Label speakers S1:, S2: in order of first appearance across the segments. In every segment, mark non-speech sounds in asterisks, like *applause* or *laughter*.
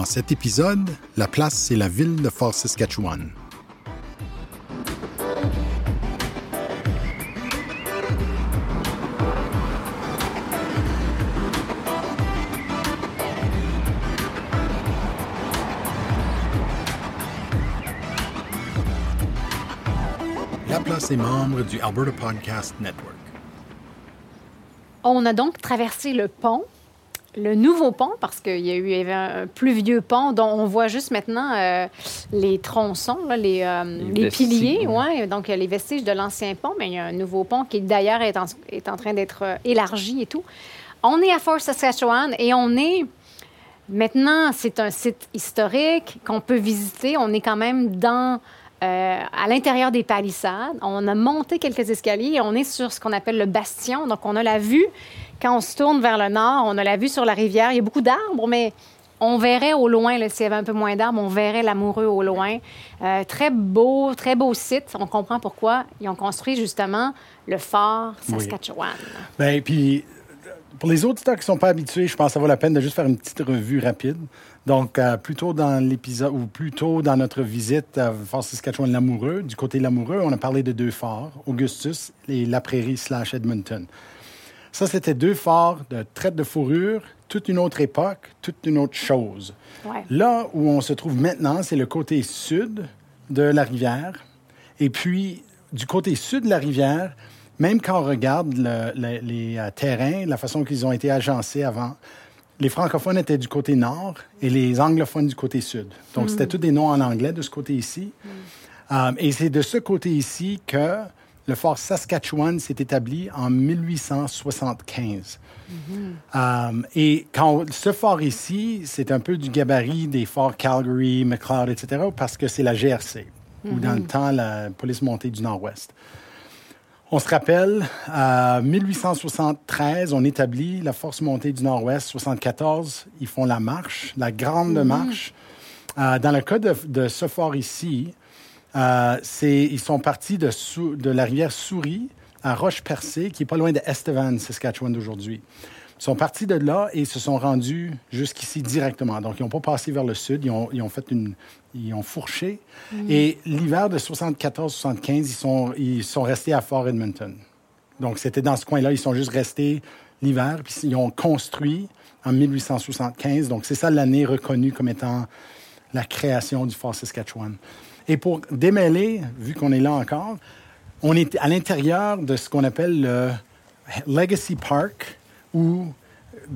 S1: Dans cet épisode, la place, c'est la ville de Fort Saskatchewan. La place est membre du Alberta Podcast Network.
S2: On a donc traversé le pont, le nouveau pont, parce qu'il y a eu il y avait un plus vieux pont dont on voit juste maintenant euh, les tronçons, là, les, euh,
S3: Les
S2: les piliers, ouais. donc euh, les vestiges de l'ancien pont, mais il y a un nouveau pont qui d'ailleurs est en, est en train d'être euh, élargi et tout. On est à Fort Saskatchewan et on est maintenant, c'est un site historique qu'on peut visiter. On est quand même dans euh, à l'intérieur des palissades. On a monté quelques escaliers et on est sur ce qu'on appelle le bastion. Donc, on a la vue. Quand on se tourne vers le nord, on a la vue sur la rivière. Il y a beaucoup d'arbres, mais on verrait au loin, s'il y avait un peu moins d'arbres, on verrait l'amoureux au loin. Euh, très beau, très beau site. On comprend pourquoi ils ont construit justement le fort Saskatchewan.
S1: Ben, puis pour les auditeurs qui ne sont pas habitués, je pense que ça vaut la peine de juste faire une petite revue rapide. Donc, euh, plutôt dans l'épisode, ou plutôt dans notre visite à Fort Saskatchewan-Lamoureux, du côté de Lamoureux, on a parlé de deux forts, Augustus et La Prairie slash Edmonton. Ça, c'était deux forts de traite de fourrure, toute une autre époque, toute une autre chose.
S2: Ouais.
S1: Là où on se trouve maintenant, c'est le côté sud de la rivière. Et puis, du côté sud de la rivière, même quand on regarde le- le- les euh, terrains, la façon qu'ils ont été agencés avant, les francophones étaient du côté nord et les anglophones du côté sud. Donc, c'était tous des noms en anglais de ce côté ici. Euh, et c'est de ce côté ici que le fort Saskatchewan s'est établi en 1875. Euh, et quand ce fort ici, c'est un peu du gabarit des forts Calgary, McLeod, etc., parce que c'est la GRC, ou dans le temps, la police montée du Nord-Ouest. On se rappelle, en 1873, on établit la force montée du Nord-Ouest. 74, ils font la marche, la grande marche. Euh, dans le cas de, de ce fort ici, euh, ils sont partis de, Sou- de la rivière Souris à Roche-Percée, qui est pas loin de Estevan, Saskatchewan d'aujourd'hui. Ils sont partis de là et se sont rendus jusqu'ici directement. Donc, ils n'ont pas passé vers le sud, ils ont, ils ont fait une... Ils ont fourché. Et l'hiver de 74-75, ils sont, ils sont restés à Fort Edmonton. Donc, c'était dans ce coin-là. Ils sont juste restés l'hiver, puis ils ont construit en 1875. Donc, c'est ça l'année reconnue comme étant la création du Fort Saskatchewan. Et pour démêler, vu qu'on est là encore, on est à l'intérieur de ce qu'on appelle le Legacy Park, ou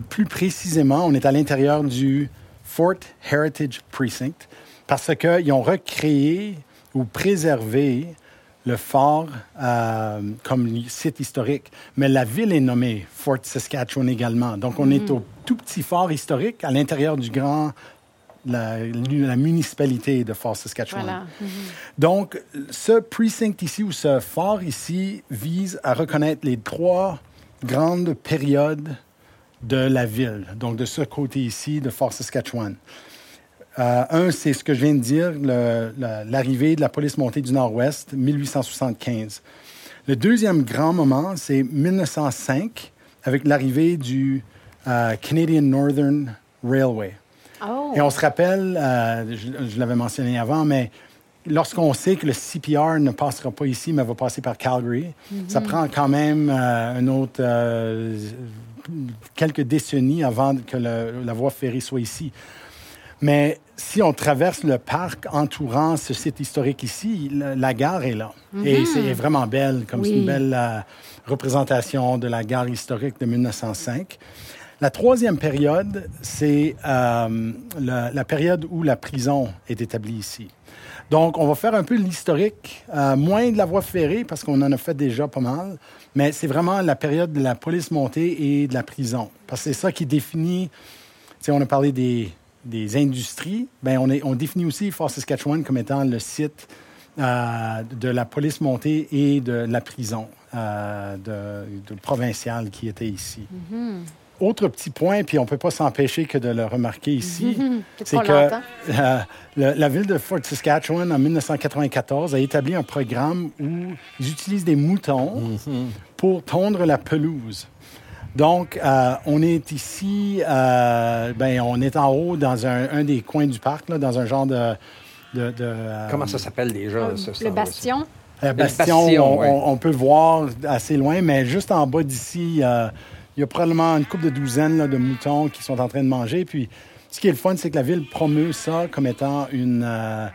S1: plus précisément, on est à l'intérieur du Fort Heritage Precinct, parce qu'ils ont recréé ou préservé le fort euh, comme site historique. Mais la ville est nommée Fort Saskatchewan également. Donc, on est au tout petit fort historique à l'intérieur du grand, la, la municipalité de Fort Saskatchewan.
S2: Voilà.
S1: Donc, ce precinct ici, ou ce fort ici, vise à reconnaître les trois grandes périodes de la ville, donc de ce côté ici de Fort Saskatchewan. Euh, un, c'est ce que je viens de dire, l'arrivée de la police montée du Nord-Ouest, 1875. Le deuxième grand moment, c'est 1905, avec l'arrivée du euh, Canadian Northern Railway.
S2: Oh,
S1: Et on se rappelle, euh, je, je l'avais mentionné avant, mais lorsqu'on sait que le CPR ne passera pas ici, mais va passer par Calgary, ça prend quand même euh, un autre, euh, quelques décennies avant que le- la voie ferrée soit ici. Mais si on traverse le parc entourant ce site historique ici, la, la gare est là. Et c'est vraiment belle, comme c'est une belle euh, représentation de la gare historique de 1905. La troisième période, c'est euh, la, période où la prison est établie ici. Donc, on va faire un peu l'historique, euh, moins de la voie ferrée, parce qu'on en a fait déjà pas mal, mais c'est vraiment la période de la police montée et de la prison. Parce que c'est ça qui définit, tu sais, on a parlé des, industries, ben on, définit aussi Fort Saskatchewan comme étant le site euh, de la police montée et de la prison euh, de, provinciale qui était ici. Autre petit point, puis on ne peut pas s'empêcher que de le remarquer ici, *laughs*
S2: C'est
S1: que euh, la ville de Fort Saskatchewan, en 1994, a établi un programme où ils utilisent des moutons pour tondre la pelouse. Donc, euh, on est ici, euh, ben, on est en haut dans un, un des coins du parc, là, dans un genre de... de, de, euh,
S3: Comment ça s'appelle déjà? ce
S2: Le bastion.
S1: euh,
S3: Le
S1: bastion,
S3: bastion,
S1: on,
S3: ouais.
S1: on- on peut voir assez loin, mais juste en bas d'ici, euh, il y a probablement une couple de douzaines de moutons qui sont en train de manger. Puis, ce qui est le fun, c'est que la ville promeut ça comme étant une... euh,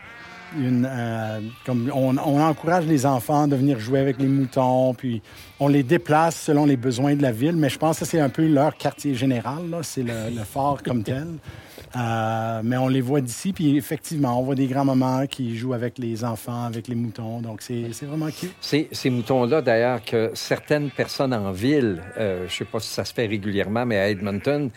S1: euh, comme on, encourage les enfants de venir jouer avec les moutons, puis on les déplace selon les besoins de la ville, mais je pense que c'est un peu leur quartier général, c'est le, le fort comme tel. Euh, mais on les voit d'ici, puis effectivement, on voit des grands-mamans qui jouent avec les enfants, avec les moutons, donc c'est c'est vraiment cute.
S3: Ces, ces moutons-là, d'ailleurs, que certaines personnes en ville, euh, je ne sais pas si ça se fait régulièrement, mais à Edmonton,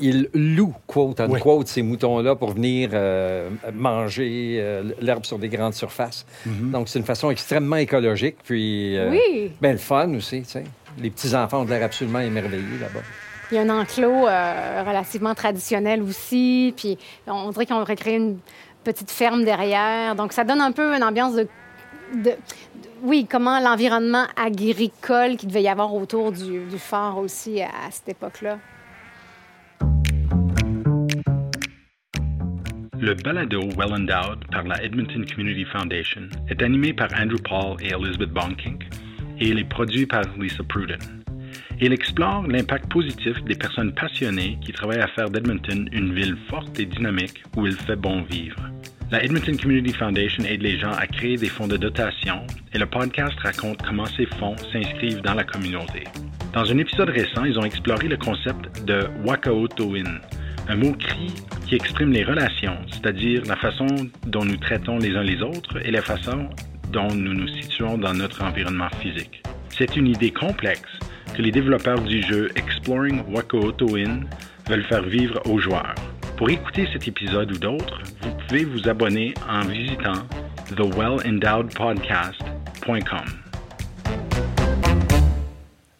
S3: ils louent, quote unquote, ces moutons-là pour venir euh, manger euh, l'herbe sur des grandes surfaces. Donc, c'est une façon extrêmement écologique, puis euh,
S2: Oui.
S3: ben, le fun aussi, tu sais. Les petits-enfants ont de l'air absolument émerveillés là-bas.
S2: Il y a un enclos euh, relativement traditionnel aussi. Puis on dirait qu'on aurait créé une petite ferme derrière. Donc ça donne un peu une ambiance de. de- oui, comment l'environnement agricole qu'il devait y avoir autour du, du fort aussi à, à cette époque-là.
S4: Le balado Well Endowed par la Edmonton Community Foundation est animé par Andrew Paul et Elizabeth Bonkink et il est produit par Lisa Pruden. Il explore l'impact positif des personnes passionnées qui travaillent à faire d'Edmonton une ville forte et dynamique où il fait bon vivre. La Edmonton Community Foundation aide les gens à créer des fonds de dotation et le podcast raconte comment ces fonds s'inscrivent dans la communauté. Dans un épisode récent, ils ont exploré le concept de Wakaotoin, un mot cri qui exprime les relations, c'est-à-dire la façon dont nous traitons les uns les autres et la façon dont nous nous situons dans notre environnement physique. C'est une idée complexe que les développeurs du jeu Exploring Wakaotoin veulent faire vivre aux joueurs. Pour écouter cet épisode ou d'autres, vous pouvez vous abonner en visitant thewellendowedpodcast.com.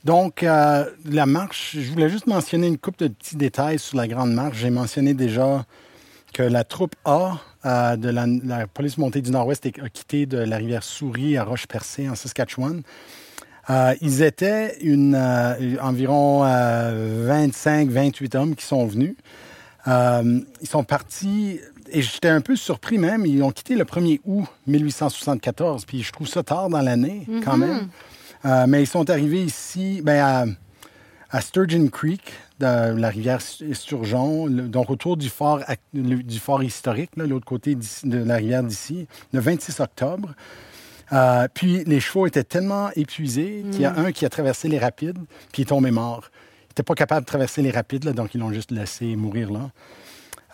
S1: Donc, euh, la marche, je voulais juste mentionner une couple de petits détails sur la Grande Marche. J'ai mentionné déjà que la troupe A euh, de la, la police montée du Nord-Ouest est- a quitté de la rivière Souris à Roche-Percée, en Saskatchewan. Euh, ils étaient une, euh, environ 25-28 hommes qui sont venus. Euh, ils sont partis, et j'étais un peu surpris même, ils ont quitté le 1er août 1874, puis je trouve ça tard dans l'année quand même. Euh, mais ils sont arrivés ici, ben, à, à Sturgeon Creek, de la rivière Sturgeon, le- donc autour du fort, du historique, l'autre côté de la rivière d'ici, le 26 octobre. Euh, puis les chevaux étaient tellement épuisés qu'il y a un qui a traversé les rapides, puis il est tombé mort. Il n'était pas capable de traverser les rapides, là, donc ils l'ont juste laissé mourir là.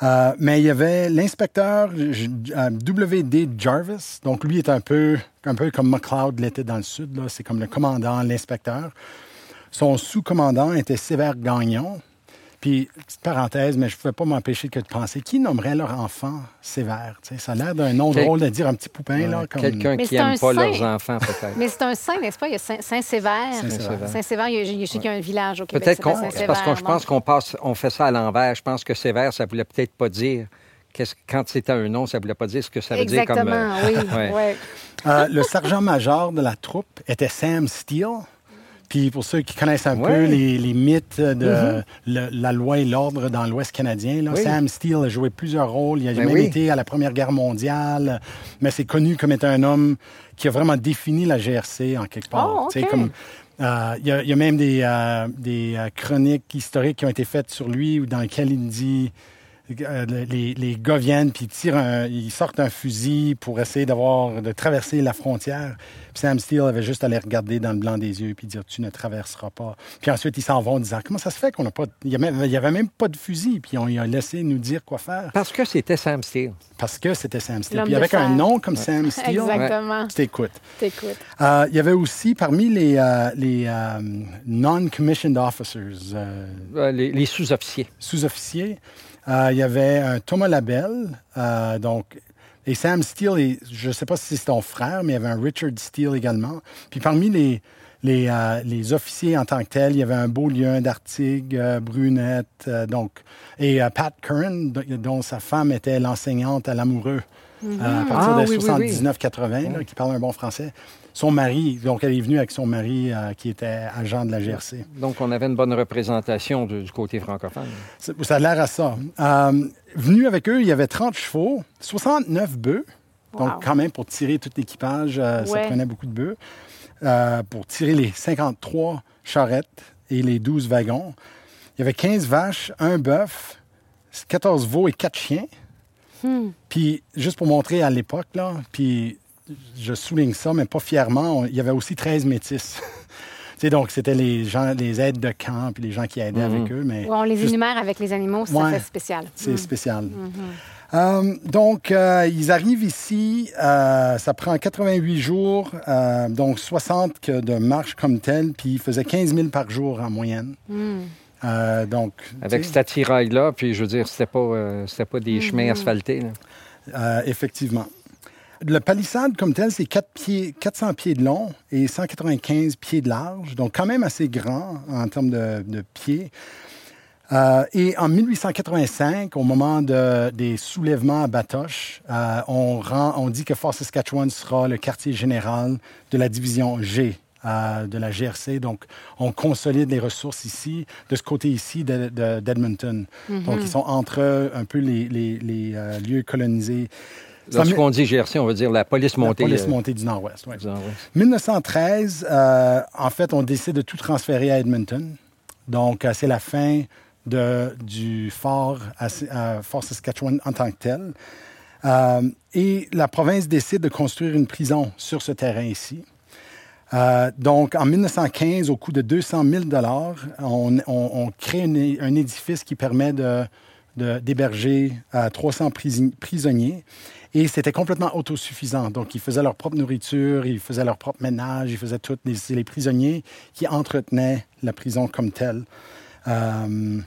S1: Euh, mais il y avait l'inspecteur euh, W.D. Jarvis. Donc, lui est un peu, un peu comme McLeod l'était dans le sud. C'est comme le commandant, l'inspecteur. Son sous-commandant était Sévère Gagnon. Puis, petite parenthèse, mais je ne pouvais pas m'empêcher que de penser qui nommerait leur enfant Sévère. Tu sais, ça a l'air d'un nom
S3: Quel-
S1: drôle de dire un petit poupin. Là, comme...
S3: Quelqu'un qui n'aime pas
S2: saint.
S3: leurs enfants, peut-être.
S2: Mais c'est un saint, n'est-ce pas? Il y a Saint- Saint-Sévère.
S1: Saint-Sévère.
S2: Saint-Sévère, il y a- je sais qu'il y a un village au Québec.
S3: Peut-être qu'on. parce que je pense qu'on passe, on fait ça à l'envers. Je pense que sévère, ça voulait peut-être pas dire. quand c'était un nom, ça voulait pas dire ce que ça veut dire comme.
S2: Exactement,
S3: euh,
S2: oui. *laughs*
S3: ouais.
S1: Euh, le sergent-major de la troupe était Sam Steele. Puis pour ceux qui connaissent un peu les, les mythes de le- la loi et l'ordre dans l'Ouest canadien, là,
S3: Oui.
S1: Sam Steele a joué plusieurs rôles. Il a
S3: Ben
S1: même
S3: oui.
S1: été à la Première Guerre mondiale, mais c'est connu comme étant un homme qui a vraiment défini la GRC en quelque part.
S2: Oh,
S1: euh, il, y a, il y a même des, euh, des euh, chroniques historiques qui ont été faites sur lui ou dans lesquelles il dit les, les gars viennent puis ils tirent un- ils sortent un fusil pour essayer d'avoir de traverser la frontière. Puis Sam Steele avait juste à les regarder dans le blanc des yeux puis dire tu ne traverseras pas. Puis ensuite ils s'en vont en disant comment ça se fait qu'on n'a pas de- il y, avait, il y avait même pas de fusil puis on lui a laissé nous dire quoi faire
S3: Parce que c'était Sam Steele.
S1: parce que c'était Sam Steele. Puis avec un nom comme Sam Steele, *laughs*
S2: Exactement.
S1: tu t'écoutes.
S2: T'écoutes.
S1: Euh, il y avait aussi parmi les, euh, les euh, non-commissioned officers, euh,
S3: Euh, les les sous-officiers.
S1: sous-officiers, euh, il y avait un Thomas Labelle, euh, donc, et Sam Steele, et je ne sais pas si c'est ton frère, mais il y avait un Richard Steele également. Puis parmi les, les, euh, les officiers en tant que tels, il y avait un Beaulieu d'Artigue, euh, Brunette, euh, donc, et euh, Pat Curran, dont sa femme était l'enseignante à l'amoureux. euh, à partir
S3: Ah,
S1: de
S3: oui, oui, oui.
S1: 79-80, là, qui parle un bon français. Son mari, donc elle est venue avec son mari euh, qui était agent de la GRC.
S3: Donc, on avait une bonne représentation du, du côté francophone.
S1: Ça ça a l'air à ça. Euh, venu avec eux, il y avait 30 chevaux, 69 bœufs.
S2: Wow.
S1: Donc, quand même, pour tirer tout l'équipage, euh, ça prenait beaucoup de bœufs. Euh, pour tirer les 53 charrettes et les 12 wagons. Il y avait 15 vaches, un bœuf, 14 veaux et 4 chiens.
S2: Hmm.
S1: Puis, juste pour montrer à l'époque, là, puis je souligne ça, mais pas fièrement, on- il y avait aussi 13 métis. *laughs* Tu sais, donc, c'était les gens, les aides de camp, puis les gens qui aidaient avec eux. Mais
S2: Ouais, on les
S1: juste-
S2: énumère avec les animaux, ça
S1: Ouais.
S2: fait spécial.
S1: c'est spécial. Euh, donc, euh, ils arrivent ici, euh, ça prend 88 jours, euh, donc 60 que de marche comme telle, puis ils faisaient 15 000 par jour en moyenne. Euh, donc,
S3: Avec cet attirail-là, puis je veux dire, c'était pas, euh, c'était pas des chemins asphaltés. là.
S1: euh, effectivement. Le palissade comme tel, c'est 4 pieds, 400 pieds de long et 195 pieds de large, donc quand même assez grand en termes de, de pieds. Euh, et en 1885, au moment de- des soulèvements à Batoche, euh, on, rend- on dit que Fort Saskatchewan sera le quartier général de la division G euh, de la GRC. Donc, on consolide les ressources ici, de ce côté ici de- de- d'Edmonton. Donc, ils sont entre un peu les, les- les, euh, lieux colonisés.
S3: Lorsqu'on dit GRC, on veut dire la police
S1: la
S3: montée.
S1: police
S3: euh,
S1: montée du Nord-Ouest. ouais.
S3: du Nord-Ouest.
S1: 1913, euh, en fait, on décide de tout transférer à Edmonton. Donc, euh, c'est la fin de, du fort à, à Fort Saskatchewan en tant que tel. Et la province décide de construire une prison sur ce terrain ici. Euh, donc, en 1915, au coût de 200 000 on, on, on crée une- un édifice qui permet de, de- d'héberger euh, 300 prisi- prisonniers. Et c'était complètement autosuffisant. Donc, ils faisaient leur propre nourriture, ils faisaient leur propre ménage, ils faisaient tout. Les- C'est les prisonniers qui entretenaient la prison comme telle. Euh,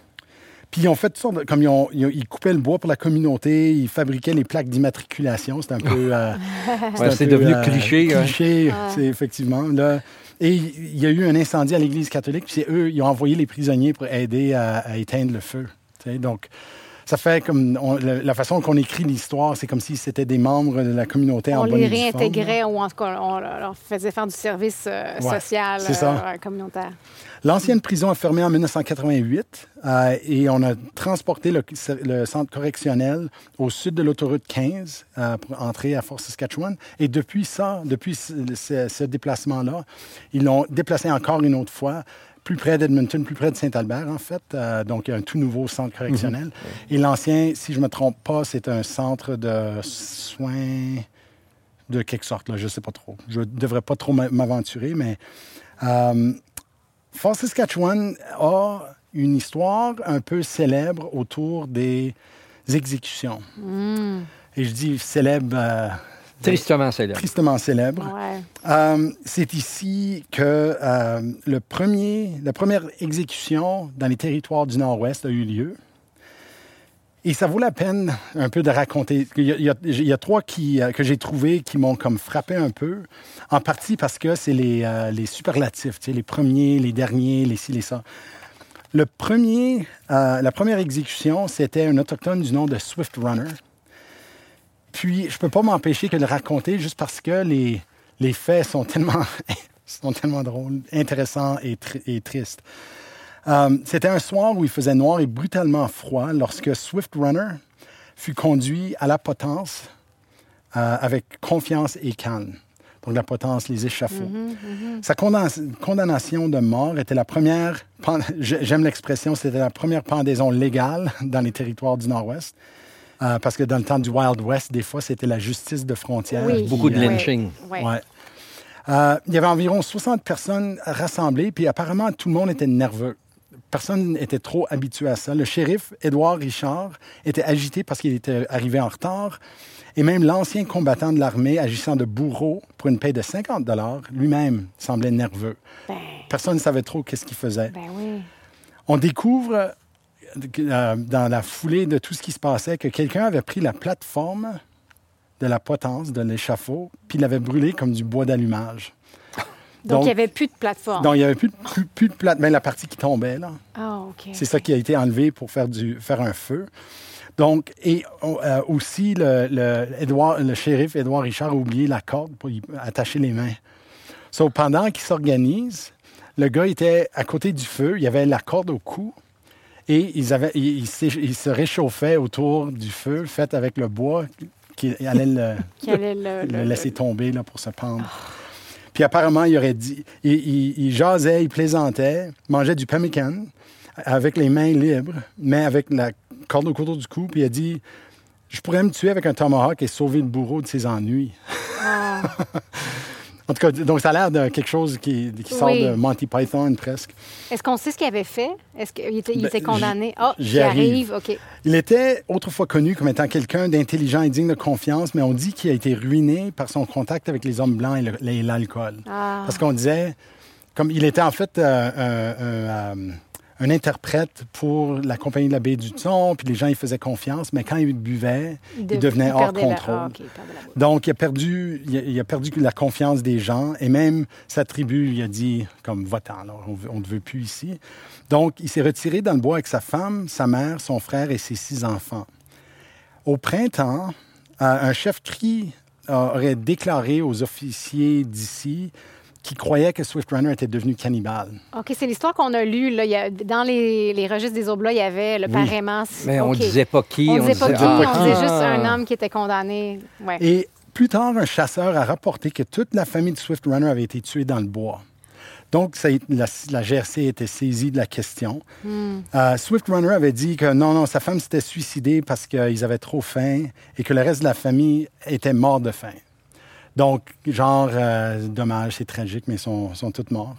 S1: puis ils ont fait toutes sortes de- comme ils, ont- ils ont- ils coupaient le bois pour la communauté, ils fabriquaient les plaques d'immatriculation. C'est un peu. euh, *laughs*
S3: Ouais, c'est
S1: peu,
S3: devenu
S1: euh,
S3: cliché. hein.
S1: cliché, c'est effectivement. Là. Et il y a eu un incendie à l'Église catholique, puis c'est eux, ils ont envoyé les prisonniers pour aider à, à éteindre le feu. Donc, ça fait comme on- la, façon qu'on écrit l'histoire, c'est comme si c'était des membres de la communauté
S2: On
S1: en bonne
S2: les
S1: et due forme, là.
S2: réintégrait ou en tout cas, on leur faisait faire du service euh,
S1: Ouais,
S2: social, euh, communautaire.
S1: L'ancienne prison a fermé en 1988 euh, et on a transporté le, le centre correctionnel au sud de l'autoroute 15 euh, pour entrer à Fort Saskatchewan. Et depuis ça, depuis ce, ce- ce déplacement-là, ils l'ont déplacé encore une autre fois plus près d'Edmonton, plus près de Saint-Albert, en fait. Euh, donc, il y a un tout nouveau centre correctionnel. Et l'ancien, si je ne me trompe pas, c'est un centre de soins de quelque sorte, là, je ne sais pas trop. Je ne devrais pas trop m'a- m'aventurer, mais... euh, Fort Saskatchewan a une histoire un peu célèbre autour des exécutions. Et je dis célèbre, euh,
S3: Tristement célèbre.
S1: tristement célèbre.
S2: Ouais.
S1: Euh, c'est ici que euh, le premier, la première exécution dans les territoires du Nord-Ouest a eu lieu. Et ça vaut la peine un peu de raconter. Il y a, il y trois qui, euh, que j'ai trouvés qui m'ont comme frappé un peu, en partie parce que c'est les, euh, les superlatifs, tu sais, les premiers, les derniers, les ci, les ça. Le premier, euh, la première exécution, c'était un autochtone du nom de Swift Runner. Puis, je peux pas m'empêcher que de le raconter juste parce que les, les faits sont tellement, *laughs* sont tellement drôles, intéressants et, tri- et tristes. Euh, C'était un soir où il faisait noir et brutalement froid lorsque Swift Runner fut conduit à la potence euh, avec confiance et calme. Donc, la potence, les échafauds. Sa condamna- condamnation de mort était la première, j'aime l'expression, c'était la première pendaison légale dans les territoires du Nord-Ouest. Euh, parce que dans le temps du Wild West, des fois, c'était la justice de frontière.
S2: Oui.
S1: qui,
S3: Beaucoup de
S1: euh,
S3: lynching.
S2: Ouais.
S1: Ouais. Euh, il y avait environ 60 personnes rassemblées, puis apparemment, tout le monde était nerveux. Personne n'était trop habitué à ça. Le shérif, Édouard Richard, était agité parce qu'il était arrivé en retard. Et même l'ancien combattant de l'armée, agissant de bourreau pour une paie de 50 dollars, lui-même semblait nerveux.
S2: Ben,
S1: Personne ne savait trop qu'est-ce qu'il faisait.
S2: ben oui.
S1: On découvre euh, dans la foulée de tout ce qui se passait que quelqu'un avait pris la plateforme de la potence de l'échafaud, puis l'avait brûlé comme du bois d'allumage.
S2: Donc,
S1: Donc-
S2: il n'y avait plus de plateforme.
S1: Donc, il n'y avait plus, de- plus, plus de plate, mais la partie qui tombait, là.
S2: Ah, OK.
S1: C'est ça qui a été enlevé pour faire, du, faire un feu. Donc, et euh, aussi, le, le, Edouard, le shérif Édouard Richard a oublié la corde pour y attacher les mains. So, pendant qu'il s'organise, le gars était à côté du feu, il y avait la corde au cou, et ils avaient, il, il, se réchauffait autour du feu, fait avec le bois qui allait le, *laughs*
S2: qui allait le,
S1: le laisser tomber là, pour se pendre. Puis apparemment, il aurait dit, il, il, il, jasait, il plaisantait, mangeait du pemmican avec les mains libres, mais avec la corde au couteau du cou, puis il a dit Je pourrais me tuer avec un tomahawk et sauver le bourreau de ses ennuis. Ah. *laughs* en tout cas, donc ça a l'air de quelque chose qui, qui sort
S2: Oui.
S1: de Monty Python presque.
S2: Est-ce qu'on sait ce qu'il avait fait? Est-ce qu'il était,
S1: Ben,
S2: était condamné? Ah,
S1: j'y
S2: j'y arrive.
S1: arrive.
S2: OK.
S1: Il était autrefois connu comme étant quelqu'un d'intelligent et digne de confiance, mais on dit qu'il a été ruiné par son contact avec les hommes blancs et l'alcool.
S2: Ah.
S1: Parce qu'on disait, comme il était en fait euh, un, euh, un interprète pour la compagnie de la baie du Thon, puis les gens, ils faisaient confiance, mais quand il buvait, il,
S2: de-
S1: devenait
S2: il
S1: hors
S2: la-
S1: contrôle.
S2: ah, il.
S1: Donc, il a, perdu, il, a, il a perdu la confiance des gens et même sa tribu lui a dit, comme, va-t'en, on ne veut plus ici. Donc, il s'est retiré dans le bois avec sa femme, sa mère, son frère et ses six enfants. Au printemps, euh, un chef cri aurait déclaré aux officiers d'ici qui croyaient que Swift Runner était devenu cannibale.
S2: OK, c'est l'histoire qu'on a lue. Là. Il y a- dans les, les registres des Oblats, il y avait le
S1: Oui.
S3: Mais on
S2: OK.
S3: disait pas qui.
S2: On disait pas qui,
S3: ah,
S2: on disait
S3: ah.
S2: juste un homme qui était condamné. Ouais.
S1: Et plus tard, un chasseur a rapporté que toute la famille de Swift Runner avait été tuée dans le bois. Donc, ça a été- la, la GRC était saisie de la question. Euh, Swift Runner avait dit que non, non, sa femme s'était suicidée parce qu'ils avaient trop faim et que le reste de la famille était mort de faim. Donc, genre, euh, dommage, c'est tragique, mais ils sont, sont tous morts.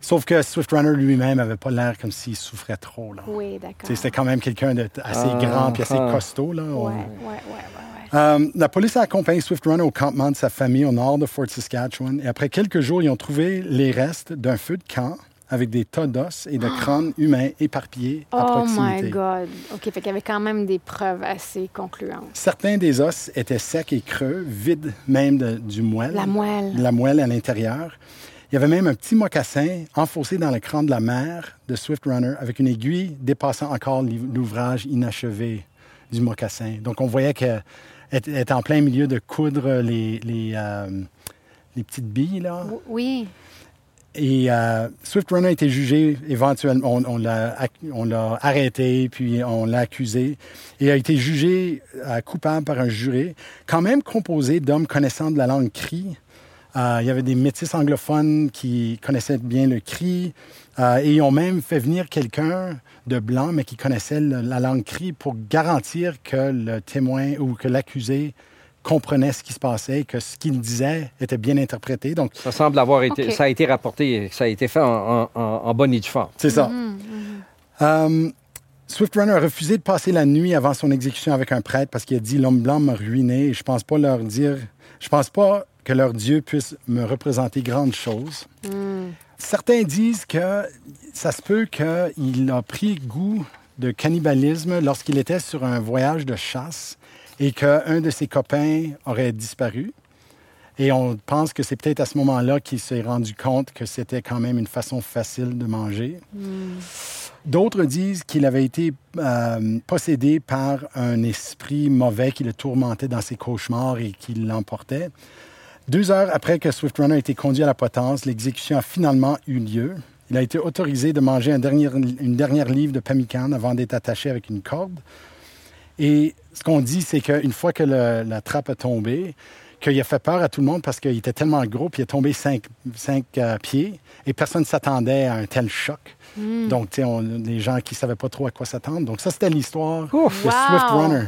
S1: Sauf que Swift Runner lui-même avait pas l'air comme s'il souffrait trop. Là.
S2: Oui, d'accord.
S1: C'était quand même quelqu'un d'assez
S3: Ah,
S1: grand puis assez
S3: ah.
S1: costaud. Là.
S2: Ouais,
S1: On-
S2: ouais, ouais, ouais, ouais.
S1: euh, la police a accompagné Swift Runner au campement de sa famille au nord de Fort Saskatchewan. Et après quelques jours, ils ont trouvé les restes d'un feu de camp avec des tas d'os et de crânes humains éparpillés à
S2: Oh
S1: proximité.
S2: my God. OK, fait qu'il y avait quand même des preuves assez concluantes.
S1: Certains des os étaient secs et creux, vides même de- du moelle.
S2: La moelle.
S1: La moelle à l'intérieur. Il y avait même un petit mocassin enfoncé dans le crâne de la mère de Swift Runner avec une aiguille dépassant encore l'ouvrage inachevé du mocassin. Donc, on voyait qu'elle était en plein milieu de coudre les, les, euh, les petites billes, là.
S2: Oui.
S1: Et euh, Swift Runner a été jugé éventuellement. On, on l'a arrêté, puis on l'a accusé. Et a été jugé euh, coupable par un jury, quand même composé d'hommes connaissant de la langue cri. Euh, il y avait des métis anglophones qui connaissaient bien le cri. et ils ont même fait venir quelqu'un de blanc, mais qui connaissait la langue cri pour garantir que le témoin ou que l'accusé comprenait ce qui se passait, que ce qu'il disait était bien interprété. Donc,
S3: Ça semble avoir été. Ça a été rapporté, ça a été fait en, en- en- bonne et due forme.
S1: C'est ça.
S2: Mhm,
S1: Euh, Swift Runner a refusé de passer la nuit avant son exécution avec un prêtre parce qu'il a dit l'homme blanc m'a ruiné et je pense pas leur dire, je pense pas que leur Dieu puisse me représenter grandes choses. Certains disent que ça se peut qu'il a pris goût de cannibalisme lorsqu'il était sur un voyage de chasse et qu'un de ses copains aurait disparu. Et on pense que c'est peut-être à ce moment-là qu'il s'est rendu compte que c'était quand même une façon facile de manger. D'autres disent qu'il avait été euh, possédé par un esprit mauvais qui le tourmentait dans ses cauchemars et qui l'emportait. Deux heures après que Swift Runner a été conduit à la potence, l'exécution a finalement eu lieu. Il a été autorisé de manger un dernier- une dernière livre de pemmican avant d'être attaché avec une corde. Et ce qu'on dit, c'est qu'une fois que le- la trappe a tombé, qu'il a fait peur à tout le monde parce qu'il était tellement gros, puis il a tombé cinq, cinq, euh, pieds, et personne ne s'attendait à un tel choc. Donc, tu sais, on- les gens qui ne savaient pas trop à quoi s'attendre. Donc, ça, c'était l'histoire de
S2: Wow!
S1: Swift Runner.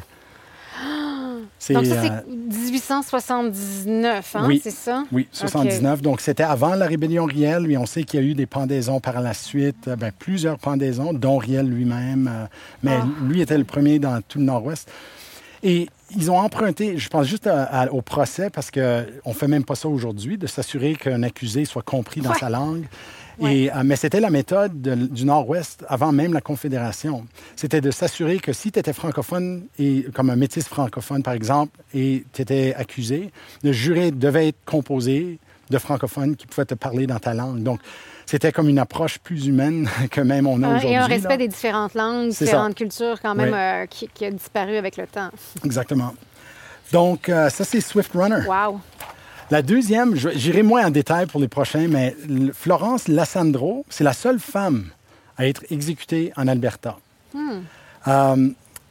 S1: C'est,
S2: Donc, ça,
S1: euh,
S2: c'est 1879, hein?
S1: oui.
S2: C'est ça?
S1: Oui, 79. Donc, c'était avant la rébellion Riel. Lui, on sait qu'il y a eu des pendaisons par la suite, euh, ben, plusieurs pendaisons, dont Riel lui-même. euh, mais
S2: Ah.
S1: lui était le premier dans tout le Nord-Ouest. Et ils ont emprunté, je pense juste à- à- au procès, parce qu'on ne fait même pas ça aujourd'hui, de s'assurer qu'un accusé soit compris dans
S2: Ouais.
S1: sa langue.
S2: Ouais.
S1: Et, euh, mais c'était la méthode de- du Nord-Ouest avant même la Confédération. C'était de s'assurer que si tu étais francophone, et, comme un métis francophone par exemple, et tu étais accusé, le juré devait être composé de francophones qui pouvaient te parler dans ta langue. Donc, c'était comme une approche plus humaine *laughs* que même on a aujourd'hui.
S2: Et un respect des différentes langues, différentes cultures quand même euh, qui, a disparu avec le temps.
S1: Exactement. Donc, euh, ça, c'est Swift Runner.
S2: Wow.
S1: La deuxième, j'irai moins en détail pour les prochains, mais Florence Lassandro, c'est la seule femme à être exécutée en Alberta. Hmm. Euh,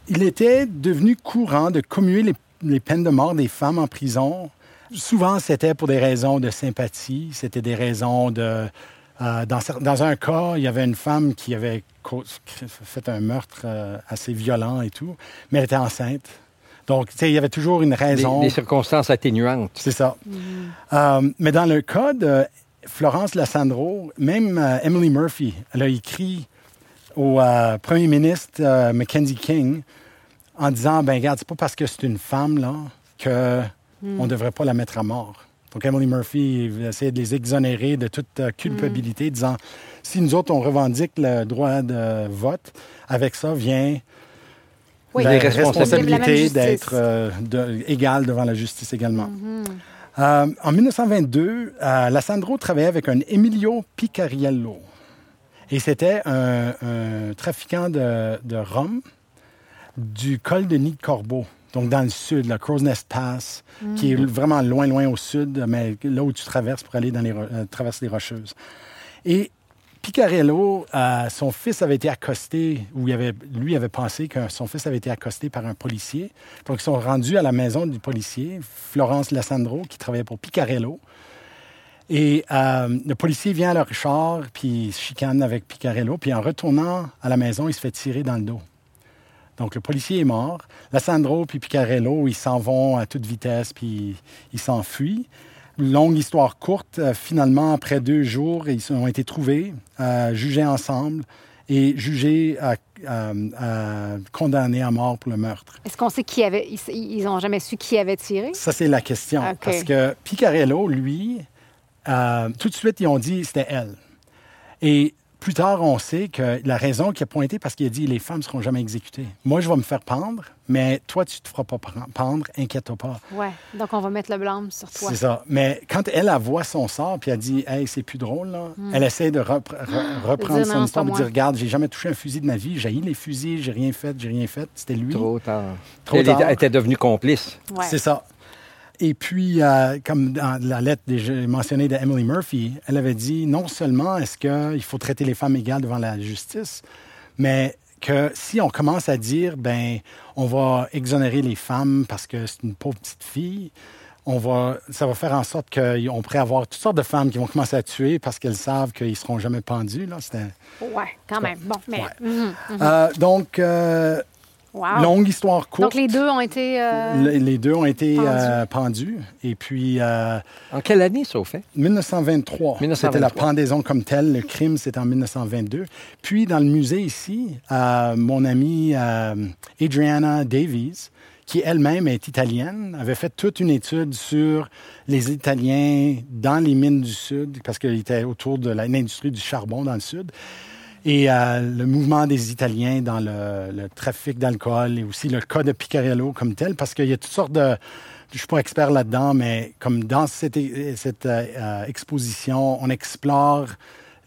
S1: il était devenu courant de commuer les, les, peines de mort des femmes en prison. Souvent, c'était pour des raisons de sympathie, c'était des raisons de euh, dans, un cas, il y avait une femme qui avait fait un meurtre euh, assez violent et tout, mais elle était enceinte. Donc, tu sais, il y avait toujours une raison.
S3: Des, circonstances atténuantes.
S1: C'est ça. Mm-hmm. Euh, mais dans le cas de Florence Lassandro, même Emily Murphy, elle a écrit au premier ministre Mackenzie King en disant, ben regarde, c'est pas parce que c'est une femme, là, qu'on mm. ne devrait pas la mettre à mort. Donc, Emily Murphy essayait de les exonérer de toute euh, culpabilité, disant si nous autres, on revendique le droit de vote, avec ça vient la responsabilité d'être euh, égale devant la justice également. Euh, en 1922, la Sandro travaillait avec un Emilio Picariello. Et c'était un, trafiquant de, de rhum du col de Nid Corbeau donc dans le sud, la Crow's Nest Pass, qui est vraiment loin, loin au sud, mais là où tu traverses pour aller dans les, euh, traverser les Rocheuses. Et Picarello, euh, son fils avait été accosté, ou lui avait pensé que son fils avait été accosté par un policier. Donc, ils sont rendus à la maison du policier, Florence Lassandro, qui travaillait pour Picarello. Et euh, le policier vient à leur char, puis il se chicane avec Picarello, puis en retournant à la maison, il se fait tirer dans le dos. Donc, le policier est mort. La Sandro puis Picarello, ils s'en vont à toute vitesse, puis ils s'enfuient. Longue histoire courte, euh, finalement, après deux jours, ils ont été trouvés, euh, jugés ensemble et jugés, condamnés à mort pour le meurtre.
S2: Est-ce qu'on sait qui avait... Ils n'ont jamais su qui avait tiré?
S1: Ça, c'est la question. Parce que Picarello, lui, euh, tout de suite, ils ont dit c'était elle. Et plus tard, on sait que la raison qu'il a pointé, parce qu'il a dit les femmes ne seront jamais exécutées. Moi, je vais me faire pendre, mais toi, tu ne te feras pas pendre, inquiète-toi pas.
S2: Oui, donc on va mettre le blâme sur toi.
S1: C'est ça. Mais quand elle, a voit son sort, puis elle dit Hey, c'est plus drôle, là, hmm. elle essaie de reprendre son histoire, de dire Regarde, j'ai jamais touché un fusil de ma vie, j'ai les fusils, j'ai rien fait, j'ai rien fait. C'était lui.
S3: Trop tard. Trop elle était devenue complice.
S1: C'est ça. Et puis, euh, comme dans la lettre déjà mentionnée d'Emily Murphy, elle avait dit non seulement est-ce qu'il faut traiter les femmes égales devant la justice, mais que si on commence à dire, ben, on va exonérer les femmes parce que c'est une pauvre petite fille, on va, ça va faire en sorte qu'on pourrait avoir toutes sortes de femmes qui vont commencer à tuer parce qu'elles savent qu'ils ne seront jamais pendus. Là.
S2: Ouais, quand même. Bon, mais... Mhm,
S1: mhm. Euh, donc, euh, Longue histoire courte.
S2: Donc les deux ont été. Euh,
S1: les, deux ont été euh, pendus. Et puis.
S3: Euh, en quelle année ça au fait?
S1: 1923. C'était la pendaison comme telle. Le crime, c'était en 1922. Puis dans le musée ici, mon amie Adriana Davies, qui elle-même est italienne, avait fait toute une étude sur les Italiens dans les mines du Sud, parce qu'elle était autour de l'industrie du charbon dans le Sud et euh, le mouvement des Italiens dans le, trafic d'alcool et aussi le cas de Picarello comme tel, parce qu'il y a toutes sortes de... Je suis pas expert là-dedans, mais comme dans cette, cette euh, exposition, on explore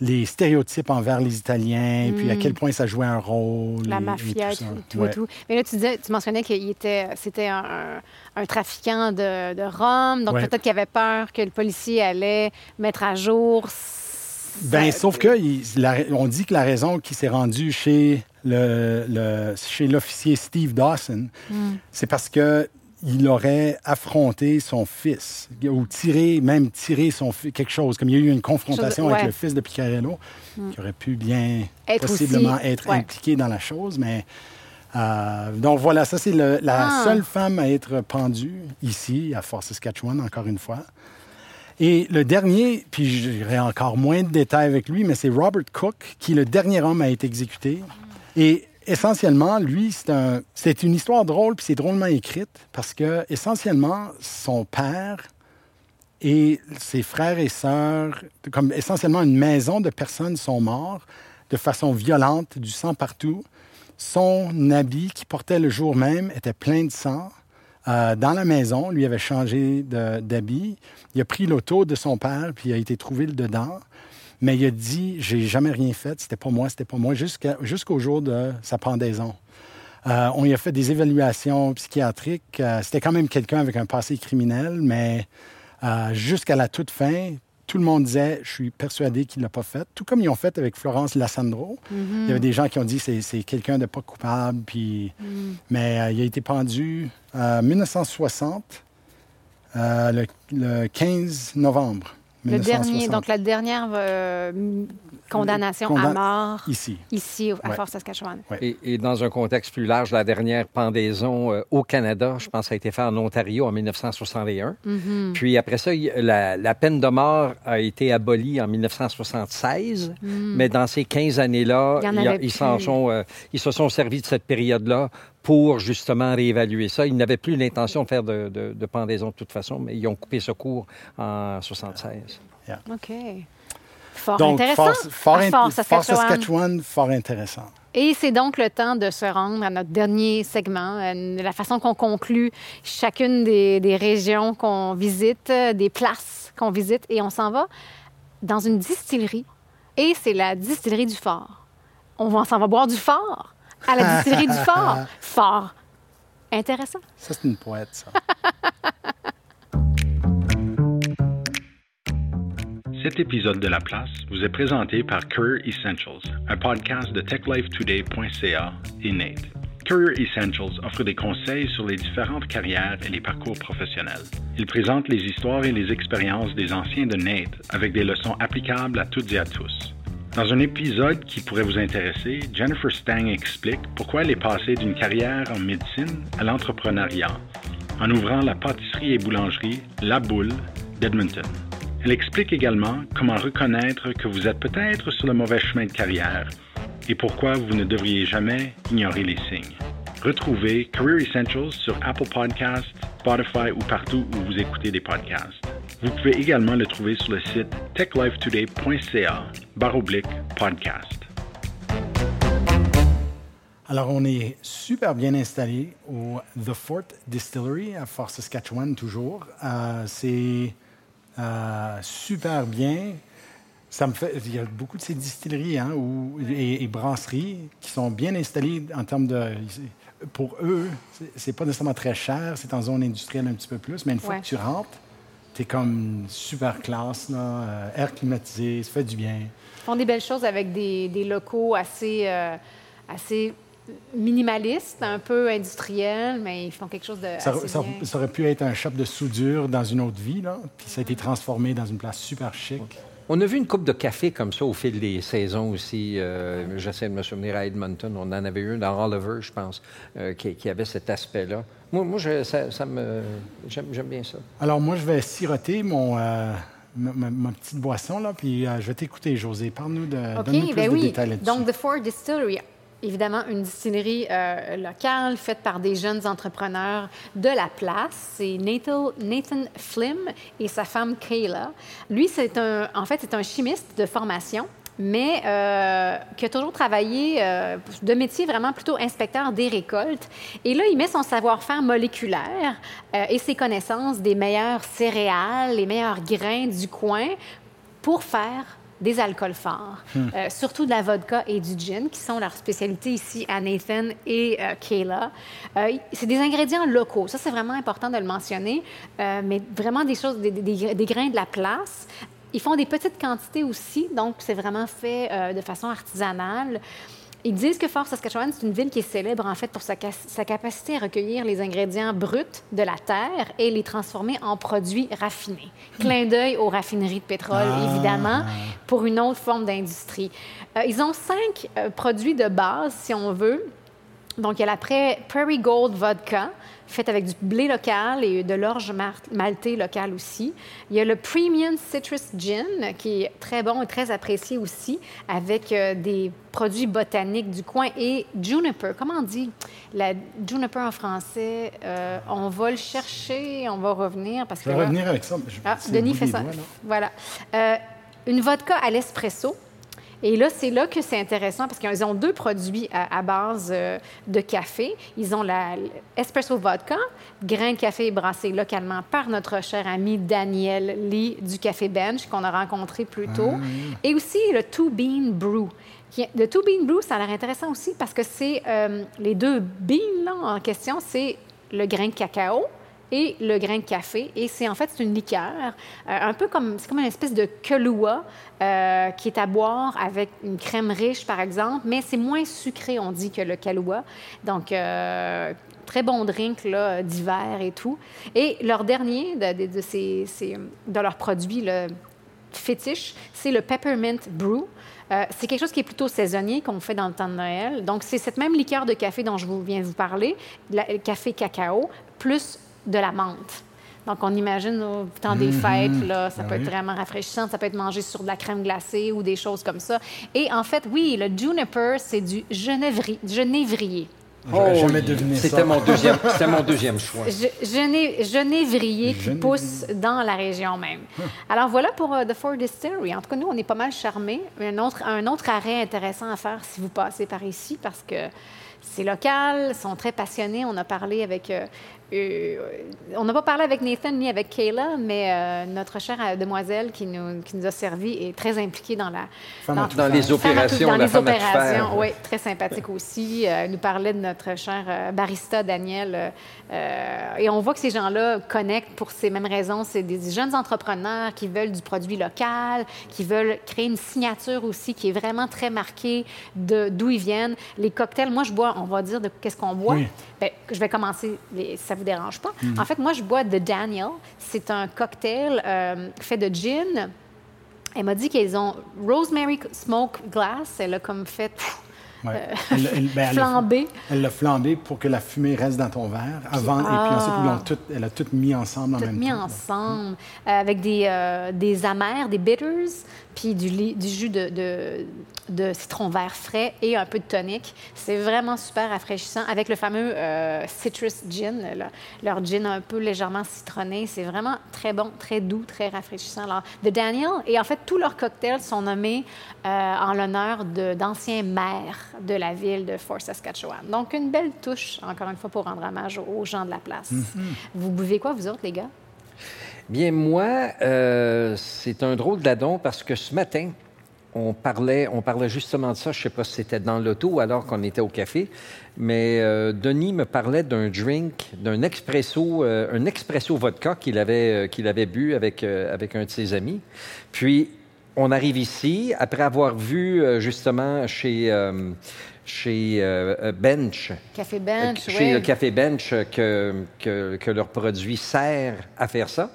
S1: les stéréotypes envers les Italiens, et puis à quel mm. point ça jouait un rôle.
S2: La mafia, et tout, tout, tout, Mais là, tu, disais, tu mentionnais qu'il était, c'était un, un, trafiquant de, de Rome, donc peut-être qu'il avait peur que le policier allait mettre à jour
S1: ben, sauf que on dit que la raison qu'il s'est rendu chez le, chez l'officier Steve Dawson, hmm. c'est parce que il aurait affronté son fils ou tiré, même tiré son quelque chose, comme il y a eu une confrontation avec le fils de Picarello, hmm. qui aurait pu bien possiblement être impliqué dans la chose, mais euh, donc voilà, ça c'est la ah. seule femme à être pendue ici à Fort Saskatchewan, encore une fois. Et le dernier, puis j'aurai encore moins de détails avec lui, mais c'est Robert Cook, qui le dernier homme a été exécuté. Et essentiellement, lui, c'est une histoire drôle, puis c'est drôlement écrite, parce que essentiellement, son père et ses frères et sœurs, comme essentiellement une maison de personnes sont morts de façon violente, du sang partout. Son habit qu'il portait le jour même était plein de sang. Euh, dans la maison. Lui avait changé d'habit. Il a pris l'auto de son père, puis il a été trouvé le dedans. Mais il a dit, j'ai jamais rien fait, c'était pas moi, c'était pas moi, jusqu'au jour de sa pendaison. Euh, on a fait des évaluations psychiatriques. Euh, c'était quand même quelqu'un avec un passé criminel, mais jusqu'à la toute fin, tout le monde disait, je suis persuadé qu'il l'a pas fait. Tout comme ils ont fait avec Florence Lassandro. Il y avait des gens qui ont dit, c'est c'est quelqu'un de pas coupable. Puis... Mais euh, il a été pendu en 1960, euh, le, le 15 novembre.
S2: Le dernier,
S1: 1960,
S2: donc la dernière euh, condamnation
S1: Condan-
S2: à mort
S1: Ici.
S2: ici à
S1: Ouais.
S2: Fort Saskatchewan.
S1: Ouais.
S3: Et, et dans un contexte plus large, la dernière pendaison euh, au Canada, je pense, a été fait en Ontario en 1961.
S2: Mm-hmm.
S3: Puis après ça, la, la peine de mort a été abolie en 1976. Mais dans ces 15 années-là.
S2: Il
S3: ils, sont, euh, ils se sont servis de cette période-là pour justement réévaluer ça. Ils n'avaient plus l'intention de faire de, de- de pendaison de toute façon, mais ils ont coupé ce cours en 76.
S2: OK. Fort
S1: Donc,
S2: intéressant.
S1: Fort, Fort
S2: Fort
S1: Fort
S2: Saskatchewan.
S1: Saskatchewan, fort intéressant.
S2: Et c'est donc le temps de se rendre à notre dernier segment, euh, la façon qu'on conclut chacune des, des régions qu'on visite, des places qu'on visite, et on s'en va dans une distillerie. Et c'est la distillerie du Fort. On s'en va boire du Fort à la distillerie du Fort. *laughs* Fort. Intéressant.
S1: Ça, c'est une poète, ça. *laughs*
S4: Cet épisode de La Place vous est présenté par Career Essentials, un podcast de techlifetoday.ca et Nate. Career Essentials offre des conseils sur les différentes carrières et les parcours professionnels. Il présente les histoires et les expériences des anciens de Nate avec des leçons applicables à toutes et à tous. Dans un épisode qui pourrait vous intéresser, Jennifer Stang explique pourquoi elle est passée d'une carrière en médecine à l'entrepreneuriat en ouvrant la pâtisserie et boulangerie La Boule d'Edmonton. Elle explique également comment reconnaître que vous êtes peut-être sur le mauvais chemin de carrière et pourquoi vous ne devriez jamais ignorer les signes. Retrouvez Career Essentials sur Apple Podcasts, Spotify ou partout où vous écoutez des podcasts. Vous pouvez également le trouver sur le site techlifetoday.ca baroblique podcast.
S1: Alors, on est super bien installé au The Fort Distillery à Fort Saskatchewan, toujours. Euh, c'est euh, super bien. Ça me fait, il y a beaucoup de ces distilleries hein, et brasseries qui sont bien installées en termes de. Pour eux, c'est- pas nécessairement très cher, c'est en zone industrielle un petit peu plus, mais une fois
S2: Ouais.
S1: que tu rentres, tu es comme super classe, là, euh, air climatisé, ça fait du bien.
S2: Ils font des belles choses avec des, des locaux assez, euh, assez minimalistes, un peu industriels, mais ils font quelque chose de
S1: Ça,
S2: assez
S1: ça-
S2: bien.
S1: ça aurait pu être un shop de soudure dans une autre vie, là, puis ça a été transformé dans une place super chic.
S3: On a vu une coupe de café comme ça au fil des saisons aussi. Euh, J'essaie de me souvenir à Edmonton. On en avait eu un dans Oliver, je pense, euh, qui, qui avait cet aspect-là. Moi, moi je- ça, ça me, j'aime, bien ça.
S1: Alors, moi, je vais siroter mon, euh, ma, petite boisson, là, puis euh, je vais t'écouter, José. Parle-nous de.
S2: OK,
S1: plus
S2: ben
S1: de
S2: oui.
S1: détails là-dessus.
S2: Donc, The Ford Distillery, évidemment, une distillerie euh, locale faite par des jeunes entrepreneurs de la place. C'est Nathan, Nathan Flim et sa femme Kayla. Lui, c'est un, en fait, c'est un chimiste de formation mais euh, qui a toujours travaillé euh, de métier vraiment plutôt inspecteur des récoltes. Et là, il met son savoir-faire moléculaire et ses connaissances des meilleurs céréales, les meilleurs grains du coin pour faire des alcools forts, Euh, surtout de la vodka et du gin, qui sont leurs spécialités ici à Nathan et euh, Kayla. Euh, c'est des ingrédients locaux, ça c'est vraiment important de le mentionner, mais vraiment des choses, des, des- des grains de la place. Ils font des petites quantités aussi, donc c'est vraiment fait euh, de façon artisanale. Ils disent que Fort Saskatchewan, c'est une ville qui est célèbre en fait pour sa, ca- sa capacité à recueillir les ingrédients bruts de la terre et les transformer en produits raffinés. Clin d'œil aux raffineries de pétrole,
S1: Ah.
S2: évidemment, pour une autre forme d'industrie. Euh, ils ont cinq euh, produits de base, si on veut. Donc, il y a la Pra- Prairie Gold Vodka, faite avec du blé local et de l'orge mar- maltais local aussi. Il y a le Premium Citrus Gin, qui est très bon et très apprécié aussi, avec euh, des produits botaniques du coin. Et Juniper, comment on dit? La Juniper en français? Euh, on va le chercher, on va revenir parce
S1: Je
S2: que...
S1: vais
S2: là-
S1: revenir avec ça. mais je-
S2: ah, Denis fait ça.
S1: doigts.
S2: Voilà. Euh, une vodka à l'espresso Et là, c'est là que c'est intéressant parce qu'ils ont deux produits à, base euh, de café. Ils ont la espresso vodka, grain de café brassé localement par notre cher ami Daniel Lee du Café Bench qu'on a rencontré plus tôt. Ah, Et aussi le Two Bean Brew. Le Two Bean Brew, ça a l'air intéressant aussi parce que c'est euh, les deux beans là, en question, c'est le grain de cacao et le grain de café. Et c'est en fait une liqueur, euh, un peu comme comme une espèce de Kahlua euh, qui est à boire avec une crème riche par exemple, mais c'est moins sucré on dit que le Kahlua. Donc euh, très bon drink d'hiver et tout. Et leur dernier de, ces, de leurs produits le fétiche, c'est le peppermint brew. c'est quelque chose qui est plutôt saisonnier qu'on fait dans le temps de Noël. Donc, c'est cette même liqueur de café dont je vous viens vous parler, le café cacao, plus de la menthe. Donc, on imagine au temps des mhm. fêtes, là, ça ben peut être vraiment rafraîchissant. Ça peut être mangé sur de la crème glacée ou des choses comme ça. Et en fait, oui, le juniper, c'est du genévrier.
S1: Oh, jamais deviné ça.
S3: C'était mon deuxième, c'était mon deuxième choix.
S2: Je, genévrier qui pousse dans la région même. Alors voilà pour euh, The Four Distillery. En tout cas, nous, on est pas mal charmés. Un autre, un autre arrêt intéressant à faire si vous passez par ici parce que c'est local, sont très passionnés. On a parlé avec euh, euh, on n'a pas parlé avec Nathan ni avec Kayla, mais euh, notre chère demoiselle qui nous, qui nous a servi est très impliquée dans la
S3: dans, les opérations.
S2: Dans les opérations, oui, très sympathique aussi. Elle nous parlait de notre cher barista Daniel. et on voit que ces gens-là connectent pour ces mêmes raisons. C'est des jeunes entrepreneurs qui veulent du produit local, qui veulent créer une signature aussi qui est vraiment très marquée de d'où ils viennent. Les cocktails, moi je bois, on va dire de qu'est-ce qu'on boit. Bien, je vais commencer. Les, ça vous dérange pas. Mm. En fait, moi, je bois The Daniel. C'est un cocktail euh, fait de gin. Elle m'a dit qu'ils ont Rosemary Smoke Glass. Elle a comme fait
S1: Ouais. Elle, ben, flambé. Elle l'a flambé pour que la fumée reste dans ton verre avant. Et puis ensuite, ah. tout, elle a tout mis ensemble en
S2: tout
S1: même
S2: mis ensemble. Euh, avec des, euh, des amers, des bitters, puis du, du jus de, de, de, citron vert frais et un peu de tonic. C'est vraiment super rafraîchissant. Avec le fameux euh, citrus gin, leur gin un peu légèrement citronné. C'est vraiment très bon, très doux, très rafraîchissant. Alors, The Daniel, et en fait, tous leurs cocktails sont nommés en l'honneur d'anciens maires de la ville de Fort Saskatchewan. Donc, une belle touche, encore une fois, pour rendre hommage aux gens de la place. Mm-hmm. Vous buvez quoi, vous autres, les gars?
S3: Bien, moi, euh, c'est un drôle d'adon parce que ce matin, on parlait, on parlait justement de ça. Je ne sais pas si c'était dans l'auto alors qu'on était au café, mais euh, Denis me parlait d'un drink, d'un expresso, euh, un expresso vodka qu'il avait, qu'il avait bu avec, avec un de ses amis. Puis on arrive ici après avoir vu justement chez chez euh, Bench,
S2: Café Bench,
S3: chez le Café Bench que, que, que, leur produit sert à faire ça.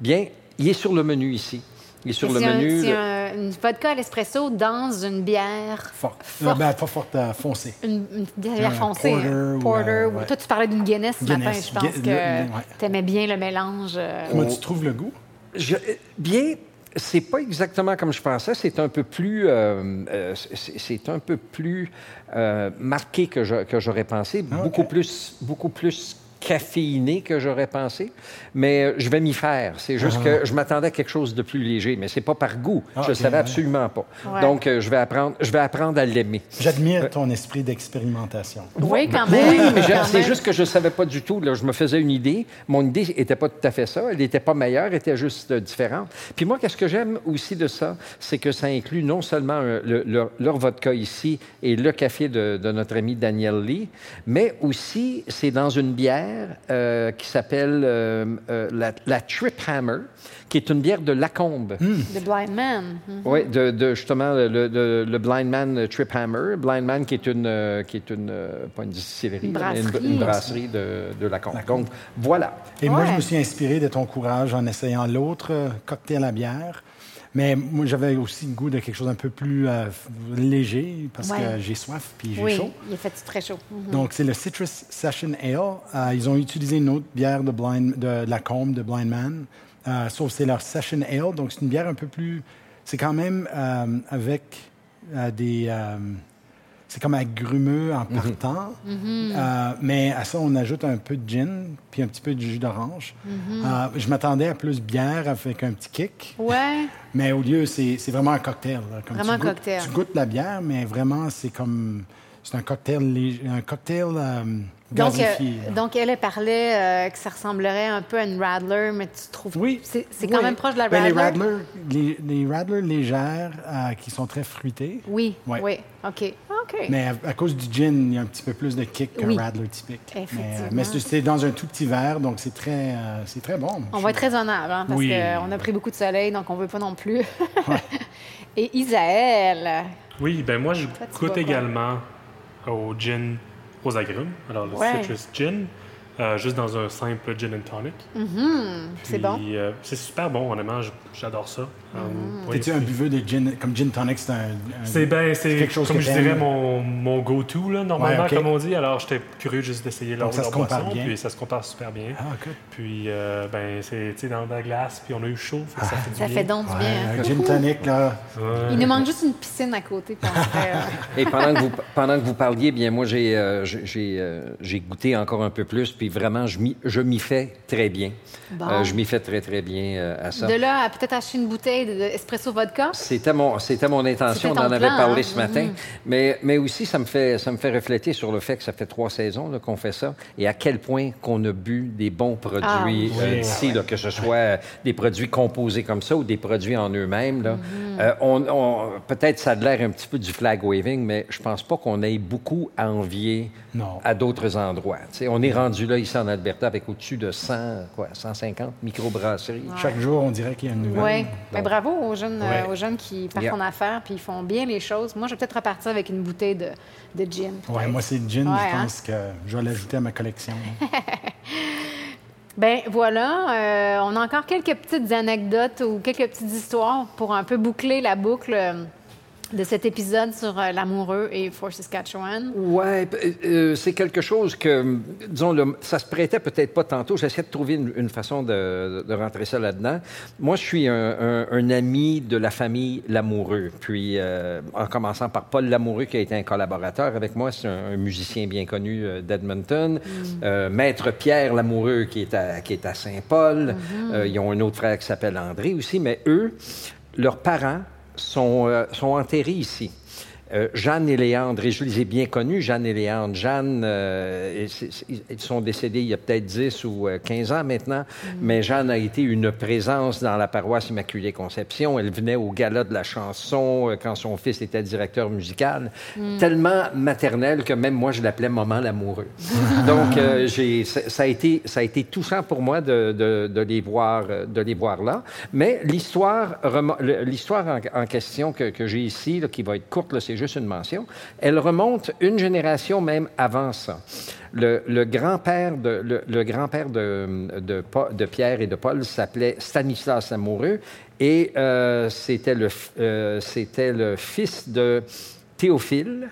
S3: Bien, il est sur le menu ici. Il est sur le menu.
S2: C'est un, une vodka à l'espresso dans une bière
S1: forte. forte. Ben, pas forte, foncée.
S2: Une, bière foncée. Porter. porter ou, Toi, tu parlais d'une Guinness ce matin. Je pense que tu aimais bien le mélange.
S1: Comment tu trouves le goût?
S3: Je, bien, c'est pas exactement comme je pensais. C'est un peu plus, euh, euh, c'est un peu plus euh, marqué que, j'aurais pensé. Ah, beaucoup plus, beaucoup plus caféiné que j'aurais pensé, mais euh, je vais m'y faire. C'est juste que ah. je m'attendais à quelque chose de plus léger, mais c'est pas par goût. Ah, je ne savais absolument pas. Donc, euh, je vais apprendre, je vais apprendre à l'aimer.
S1: J'admire euh, ton esprit d'expérimentation.
S2: Oui, quand même. Oui,
S3: mais c'est juste que je ne savais pas du tout. Là, je me faisais une idée. Mon idée n'était pas tout à fait ça. Elle n'était pas meilleure, elle était juste différente. Puis moi, qu'est-ce que j'aime aussi de ça, c'est que ça inclut non seulement leur, vodka ici et le café de, de notre ami Daniel Lee, mais aussi c'est dans une bière euh, qui s'appelle euh, euh, la, Trip Hammer, qui est une bière de Lacombe.
S2: Hmm. De Blind Man.
S3: Mm-hmm. Oui, de, justement le, Blind Man Trip Hammer. Blind Man qui est une, qui est une pas une distillerie,
S2: une brasserie,
S3: une, brasserie de, de Lacombe. Donc, voilà.
S1: Et moi, je me suis inspiré de ton courage en essayant l'autre cocktail à bière. Mais moi, j'avais aussi le goût de quelque chose un peu plus euh, léger parce que j'ai soif puis j'ai
S2: oui,
S1: chaud.
S2: il est fait très chaud.
S1: Mhm. Donc, c'est le Citrus Session Ale. Euh, ils ont utilisé une autre bière de, blind, de, la Combe de Blind Man, euh, sauf c'est leur Session Ale. Donc, c'est une bière un peu plus... C'est quand même avec des c'est comme agrumeux en partant. Euh, mais à ça, on ajoute un peu de gin, puis un petit peu de jus d'orange. Euh, je m'attendais à plus bière avec un petit kick.
S2: Ouais.
S1: Mais au lieu, c'est c'est vraiment un cocktail. là. Comme
S2: Vraiment
S1: tu
S2: un
S1: goûtes-
S2: cocktail.
S1: Tu goûtes la bière, mais vraiment, c'est comme... C'est un cocktail, léger- un cocktail euh,
S2: Donc, euh, donc, elle, elle parlait euh, que ça ressemblerait un peu à une Radler, mais tu trouves.
S1: Oui.
S2: C'est quand
S1: Oui.
S2: même proche de la
S1: Ben,
S2: Radler.
S1: les Radler, les, les Radler légères euh, qui sont très fruitées.
S2: Oui,
S1: Ouais.
S2: oui. OK. OK.
S1: Mais à, à cause du gin, il y a un petit peu plus de kick qu'un
S2: Oui.
S1: Radler typique. Mais,
S2: Effectivement.
S1: Mais, c'est c'est dans un tout petit verre, donc c'est très, euh, c'est très bon.
S2: On va être raisonnable, hein, parce
S1: Oui.
S2: qu'on a pris beaucoup de soleil, donc on veut pas non plus. *laughs* Et Isaël.
S5: Oui, ben moi, je
S2: Toi,
S5: goûte également au gin aux agrumes. Alors, le
S2: Ouais.
S5: citrus gin, euh, juste dans un simple gin and tonic.
S2: Mhm, c'est bon.
S5: euh, c'est super bon, honnêtement. j- J'adore ça. Euh, oui,
S1: T'es-tu un buveux de gin, comme gin tonic, c'est un... un-
S5: C'est ben, c'est
S1: quelque chose
S5: comme
S1: que
S5: je dirais mon, mon go-to là, normalement
S1: Ouais, ok.
S5: comme on dit. Alors j'étais curieux juste d'essayer leur,
S1: Donc, ça
S5: leur
S1: se compare
S5: boisson,
S1: bien.
S5: puis ça se compare super bien.
S1: Ah, good.
S5: Puis euh, ben c'est tu sais dans la glace, puis on a eu chaud, fait que ça fait du
S2: Ça
S5: bien.
S2: fait donc du
S1: Ouais,
S2: bien. hein.
S1: un gin tonic, là.
S5: Ouais.
S2: Il nous manque juste une piscine à côté. euh,
S3: Et pendant que vous, pendant que vous parliez, bien moi, j'ai euh, j'ai- euh, goûté encore un peu plus, puis vraiment, je m'y je m'y fais très bien.
S2: Bon.
S3: Euh, je m'y fais très, très bien euh, à ça.
S2: De là à peut-être acheter une bouteille de, de espresso vodka?
S3: C'était mon, c'était mon intention, on en avait
S2: plan,
S3: parlé
S2: hein?
S3: ce matin.
S2: Mhm.
S3: mais, mais aussi, ça me, fait, ça me fait refléter sur le fait que ça fait trois saisons qu'on fait ça et à quel point qu'on a bu des bons produits
S2: Ah, oui.
S3: euh, d'ici, là, que ce soit euh, des produits composés comme ça ou des produits en eux-mêmes.
S2: Mhm.
S3: Euh, on, on- peut-être ça a l'air un petit peu du flag waving, mais je pense pas qu'on ait beaucoup à envier
S1: Non.
S3: à d'autres endroits. On est rendu là ici en Alberta avec au-dessus de 100, quoi, 150 microbrasseries.
S1: Chaque jour, on dirait qu'il y a une nouvelle.
S2: Oui. Ben, bravo aux jeunes, euh, aux jeunes qui partent
S3: Yeah.
S2: en affaires puis ils font bien les choses. Moi, je vais peut-être repartir avec une bouteille de, de gin.
S1: Ouais, moi, c'est gin,
S2: Ouais,
S1: je
S2: hein?
S1: pense que je vais l'ajouter à ma collection. *laughs*
S2: Ben voilà, euh, on a encore quelques petites anecdotes ou quelques petites histoires pour un peu boucler la boucle euh, de cet épisode sur euh, l'amoureux et Fort Saskatchewan.
S3: Ouais, p- euh, c'est quelque chose que, disons, le- ça se prêtait peut-être pas tantôt. J'essaie de trouver une, une façon de, de rentrer ça là-dedans. Moi, je suis un, un- un ami de la famille Lamoureux. Puis, euh, en commençant par Paul Lamoureux, qui a été un collaborateur avec moi, c'est un, un musicien bien connu euh, d'Edmonton. Euh, Maître Pierre Lamoureux, qui est à, qui est à Saint-Paul. Euh, ils ont un autre frère qui s'appelle André aussi. Mais eux, leurs parents sont, euh, sont enterrés ici. Euh, Jeanne et Léandre, et je les ai bien connus, Jeanne et Léandre. Jeanne, euh, ils sont décédés il y a peut-être 10 ou euh, 15 ans maintenant, mais Jeanne a été une présence dans la paroisse Immaculée Conception. Elle venait au gala de la chanson euh, quand son fils était directeur musical, tellement maternelle que même moi, je l'appelais Maman l'amoureux. Donc, euh, *laughs* j'ai- ça a, été, ça a été touchant pour moi de, de- de les, voir, euh, de les voir là. Mais l'histoire en, en question que, que j'ai ici, là, qui va être courte, là, c'est juste une mention, elle remonte une génération même avant ça. Le, grand-père de, le, grand-père de, de, de Pierre et de Paul s'appelait Stanislas Lamoureux et euh, c'était le, euh, le fils de Théophile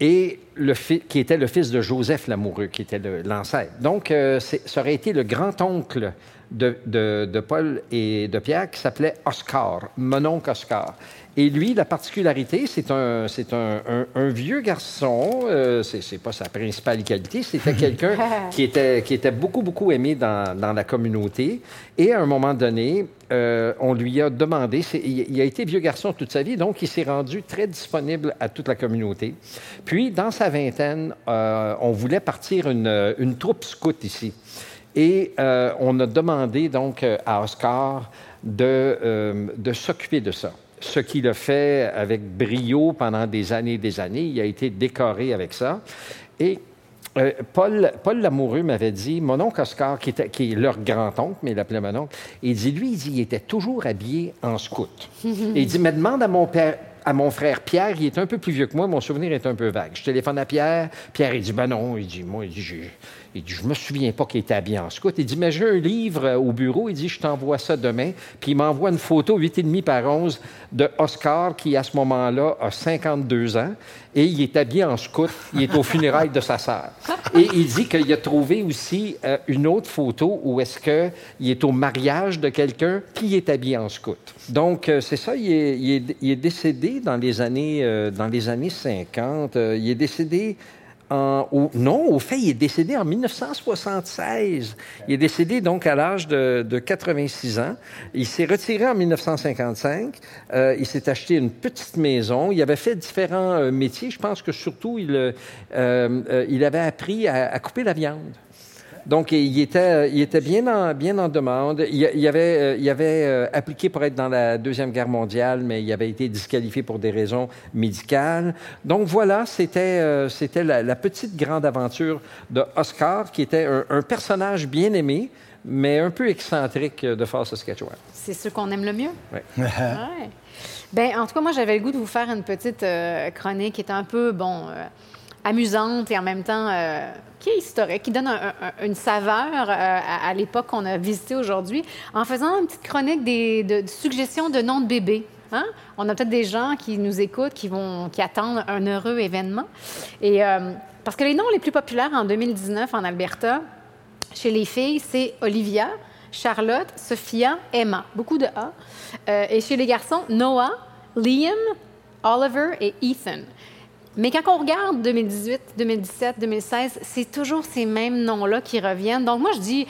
S3: et le qui était le fils de Joseph Lamoureux, qui était l'ancêtre. Donc, euh, ça aurait été le grand-oncle de, de- de Paul et de Pierre qui s'appelait Oscar, mon oncle Oscar. Et lui, la particularité, c'est un, c'est un, un- un vieux garçon, euh, c'est, c'est pas sa principale qualité, c'était *laughs* quelqu'un qui était, qui était beaucoup, beaucoup aimé dans, dans la communauté. Et à un moment donné, euh, on lui a demandé, c'est- il, a été vieux garçon toute sa vie, donc il s'est rendu très disponible à toute la communauté. Puis, dans sa vingtaine, euh, on voulait partir une, une troupe scout ici. Et euh, on a demandé donc à Oscar de, de s'occuper de ça. Ce qu'il a fait avec brio pendant des années et des années. Il a été décoré avec ça. Et euh, Paul, Paul Lamoureux m'avait dit, mon oncle Oscar, qui, était, qui est leur grand-oncle, mais il l'appelait mon oncle, il dit, lui, il dit, il était toujours habillé en scout. Et *laughs* il dit, mais demande à mon père, à mon frère Pierre, il est un peu plus vieux que moi, mon souvenir est un peu vague. Je téléphone à Pierre, Pierre, il dit, ben non, il dit, moi, il dit, j'ai- il dit, je me souviens pas qu'il était habillé en scout. Il dit, mais j'ai un livre euh, au bureau, il dit, je t'envoie ça demain. Puis il m'envoie une photo 8,5 par 11 de Oscar, qui à ce moment-là a 52 ans, et il est habillé en scout, il est au funérailles de sa sœur. Et il dit qu'il a trouvé aussi euh, une autre photo où est-ce qu'il est au mariage de quelqu'un, il est habillé en scout. Donc, euh, c'est ça, il est, décédé dans les années, dans les années 50. Euh, il est décédé en... au- non, au fait, il est décédé en 1976. Il est décédé donc à l'âge de, de 86 ans. Il s'est retiré en 1955. Euh, il s'est acheté une petite maison. Il avait fait différents euh, métiers. Je pense que surtout, il, euh, euh, il avait appris à- à couper la viande. Donc, il était, il était bien, en, bien en demande. Il, il avait, euh, il avait euh, appliqué pour être dans la Deuxième Guerre mondiale, mais il avait été disqualifié pour des raisons médicales. Donc, voilà, c'était euh, c'était la, la petite grande aventure de Oscar, qui était un, un personnage bien aimé, mais un peu excentrique de Fort Saskatchewan.
S2: C'est ce qu'on aime le mieux. *laughs*
S3: Ouais.
S2: Ben, en tout cas, moi, j'avais le goût de vous faire une petite euh, chronique qui est un peu, bon, euh, amusante et en même temps euh, qui est historique, qui donne un- un- une saveur euh, à, l'époque qu'on a visitée aujourd'hui, en faisant une petite chronique des, de, suggestions de noms de bébés. Hein? On a peut-être des gens qui nous écoutent, qui, vont, qui attendent un heureux événement. Et, euh, parce que les noms les plus populaires en 2019 en Alberta, chez les filles, c'est Olivia, Charlotte, Sophia, Emma. Beaucoup de A. Et chez les garçons, Noah, Liam, Oliver et Ethan. Mais quand on regarde 2018, 2017, 2016, c'est toujours ces mêmes noms-là qui reviennent. Donc moi, je dis,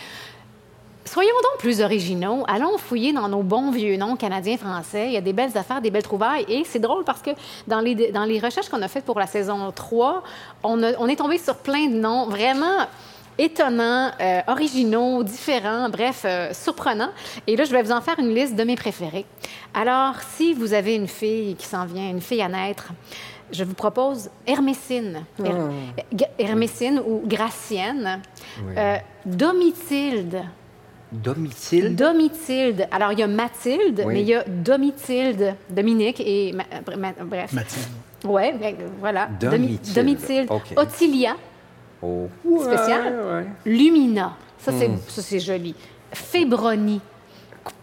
S2: soyons donc plus originaux. Allons fouiller dans nos bons vieux noms canadiens, français. Il y a des belles affaires, des belles trouvailles. Et c'est drôle parce que dans les, recherches qu'on a faites pour la saison 3, on, a- on est tombé sur plein de noms vraiment étonnants, euh, originaux, différents, bref, euh, surprenants. Et là, je vais vous en faire une liste de mes préférés. Alors, si vous avez une fille qui s'en vient, une fille à naître, je vous propose Hermésine. Her- G- Hermésine ou Gracienne.
S3: Oui.
S2: Euh, Domitilde.
S3: Domitil.
S2: Domitilde. Alors, il y a Mathilde,
S3: Oui.
S2: mais il y a Domitilde, Dominique et... Ma- ma- bref.
S1: Mathilde.
S2: Ouais, ben, voilà. Domi-
S3: Domitilde.
S2: Domitilde.
S3: OK.
S2: Ottilia.
S3: Oh.
S2: Spécial.
S3: Ouais, ouais.
S2: Lumina. Ça, c'est,
S3: Hmm.
S2: ça, c'est joli. Fébronie.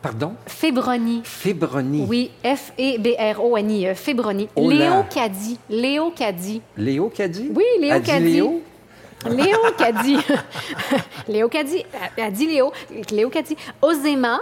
S3: Pardon?
S2: Fébronie.
S3: Fébronie.
S2: Oui, F-E-B-R-O-N-I-E. Fébronie.
S3: Oh là.
S2: Léo Caddy. Léo Caddy.
S3: Léo Caddy?
S2: Oui, Léo Caddy.
S3: Léo?
S2: Léo Caddy. *laughs* Léo Caddy. A dit Léo. Léo Caddy. Ozema.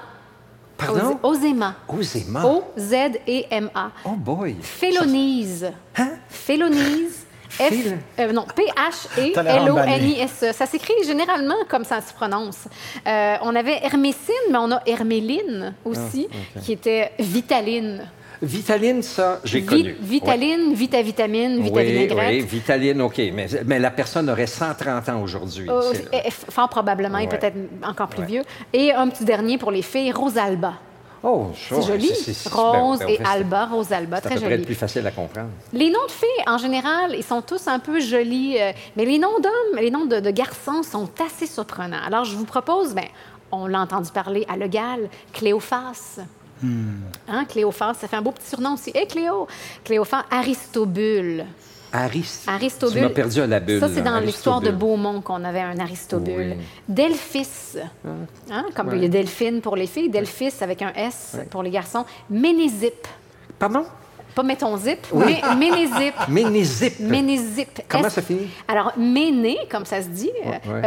S3: Pardon?
S2: Oz- Ozema.
S3: Ozema.
S2: O-Z-E-M-A.
S3: Oh boy.
S2: Félonise.
S3: Hein?
S2: Félonise. F, euh, non, P-H-E-L-O-N-I-S-E. E. Ça s'écrit généralement comme ça se prononce. Euh, on avait Hermécine, mais on a Herméline aussi,
S3: Ah,
S2: qui était Vitaline.
S3: Vitaline, ça, j'ai
S2: Vi-
S3: connu.
S2: Vitaline, Vitavitamine,
S3: Oui,
S2: Vitamine
S3: oui, Vitaline, OK. Mais, mais la personne aurait 130 ans aujourd'hui.
S2: Euh, fort probablement, et
S3: Ouais.
S2: peut-être encore plus
S3: Ouais.
S2: vieux. Et un petit dernier pour les filles, Rosalba.
S3: Oh,
S2: C'est joli. Rose et Alba, Rosalba,
S3: C'est à
S2: très joli.
S3: plus facile à comprendre.
S2: Les noms de filles, en général, ils sont tous un peu jolis, euh, mais les noms d'hommes, les noms de, de garçons sont assez surprenants. Alors, je vous propose, ben, on l'a entendu parler à Le Gall, Cléophas. Hein, Cléophas, ça fait un beau petit surnom aussi. Et Cléo, Cléophas, Aristobule.
S3: Aris...
S2: Aristobule.
S3: Tu m'as perdu à la bulle.
S2: Ça, c'est dans l'histoire de. Beaumont qu'on avait un Aristobule.
S3: Oui.
S2: Delphis. Hein, comme
S3: Ouais.
S2: il y a Delphine pour les filles, Delphis avec un S pour les garçons. Ménézip.
S3: Pardon?
S2: Pas mettons zip, mais Ménézip. *laughs*
S3: Ménézip.
S2: Ménézip.
S3: Comment
S2: S-
S3: ça finit?
S2: Alors, méné, comme ça se dit, euh,
S3: Ouais, ouais.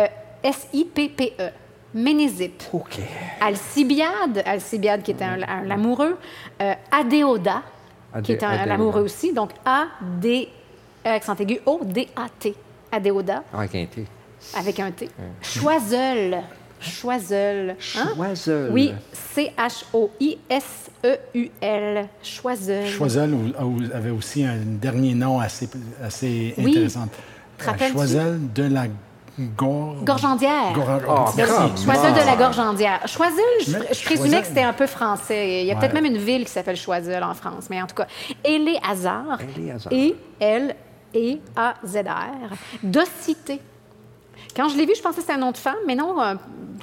S2: euh, S-I-P-P-E. Ménézip.
S3: OK.
S2: Alcibiade, Alcibiade qui était un, un amoureux. Euh, Adéoda, qui est un, amoureux aussi. Donc, A-D, euh, accent aigu, O-D-A-T. Adéoda,
S3: Ah, avec un T.
S2: avec un T. Choiseul. Choiseul. Hein?
S3: Choiseul.
S2: Oui, C-H-O-I-S-E-U-L. Choiseul.
S1: Choiseul ou- ou- avait aussi un dernier nom assez, assez
S2: Oui.
S1: intéressant. Choiseul de la Gorge.
S2: Gorgendière.
S1: Gorge-
S2: De-
S3: come
S2: Choiseul de la. Gorgendière. Choiseul, je, je présumais
S1: Choiseul-
S2: que c'était un peu français. Il y a peut-être même une ville qui s'appelle Choiseul en France, mais en tout cas. Éléazar.
S3: Éléazar.
S2: E-L-E-A-Z-R. Docité. Quand je l'ai vu, je pensais que c'était un nom de femme, mais non, euh,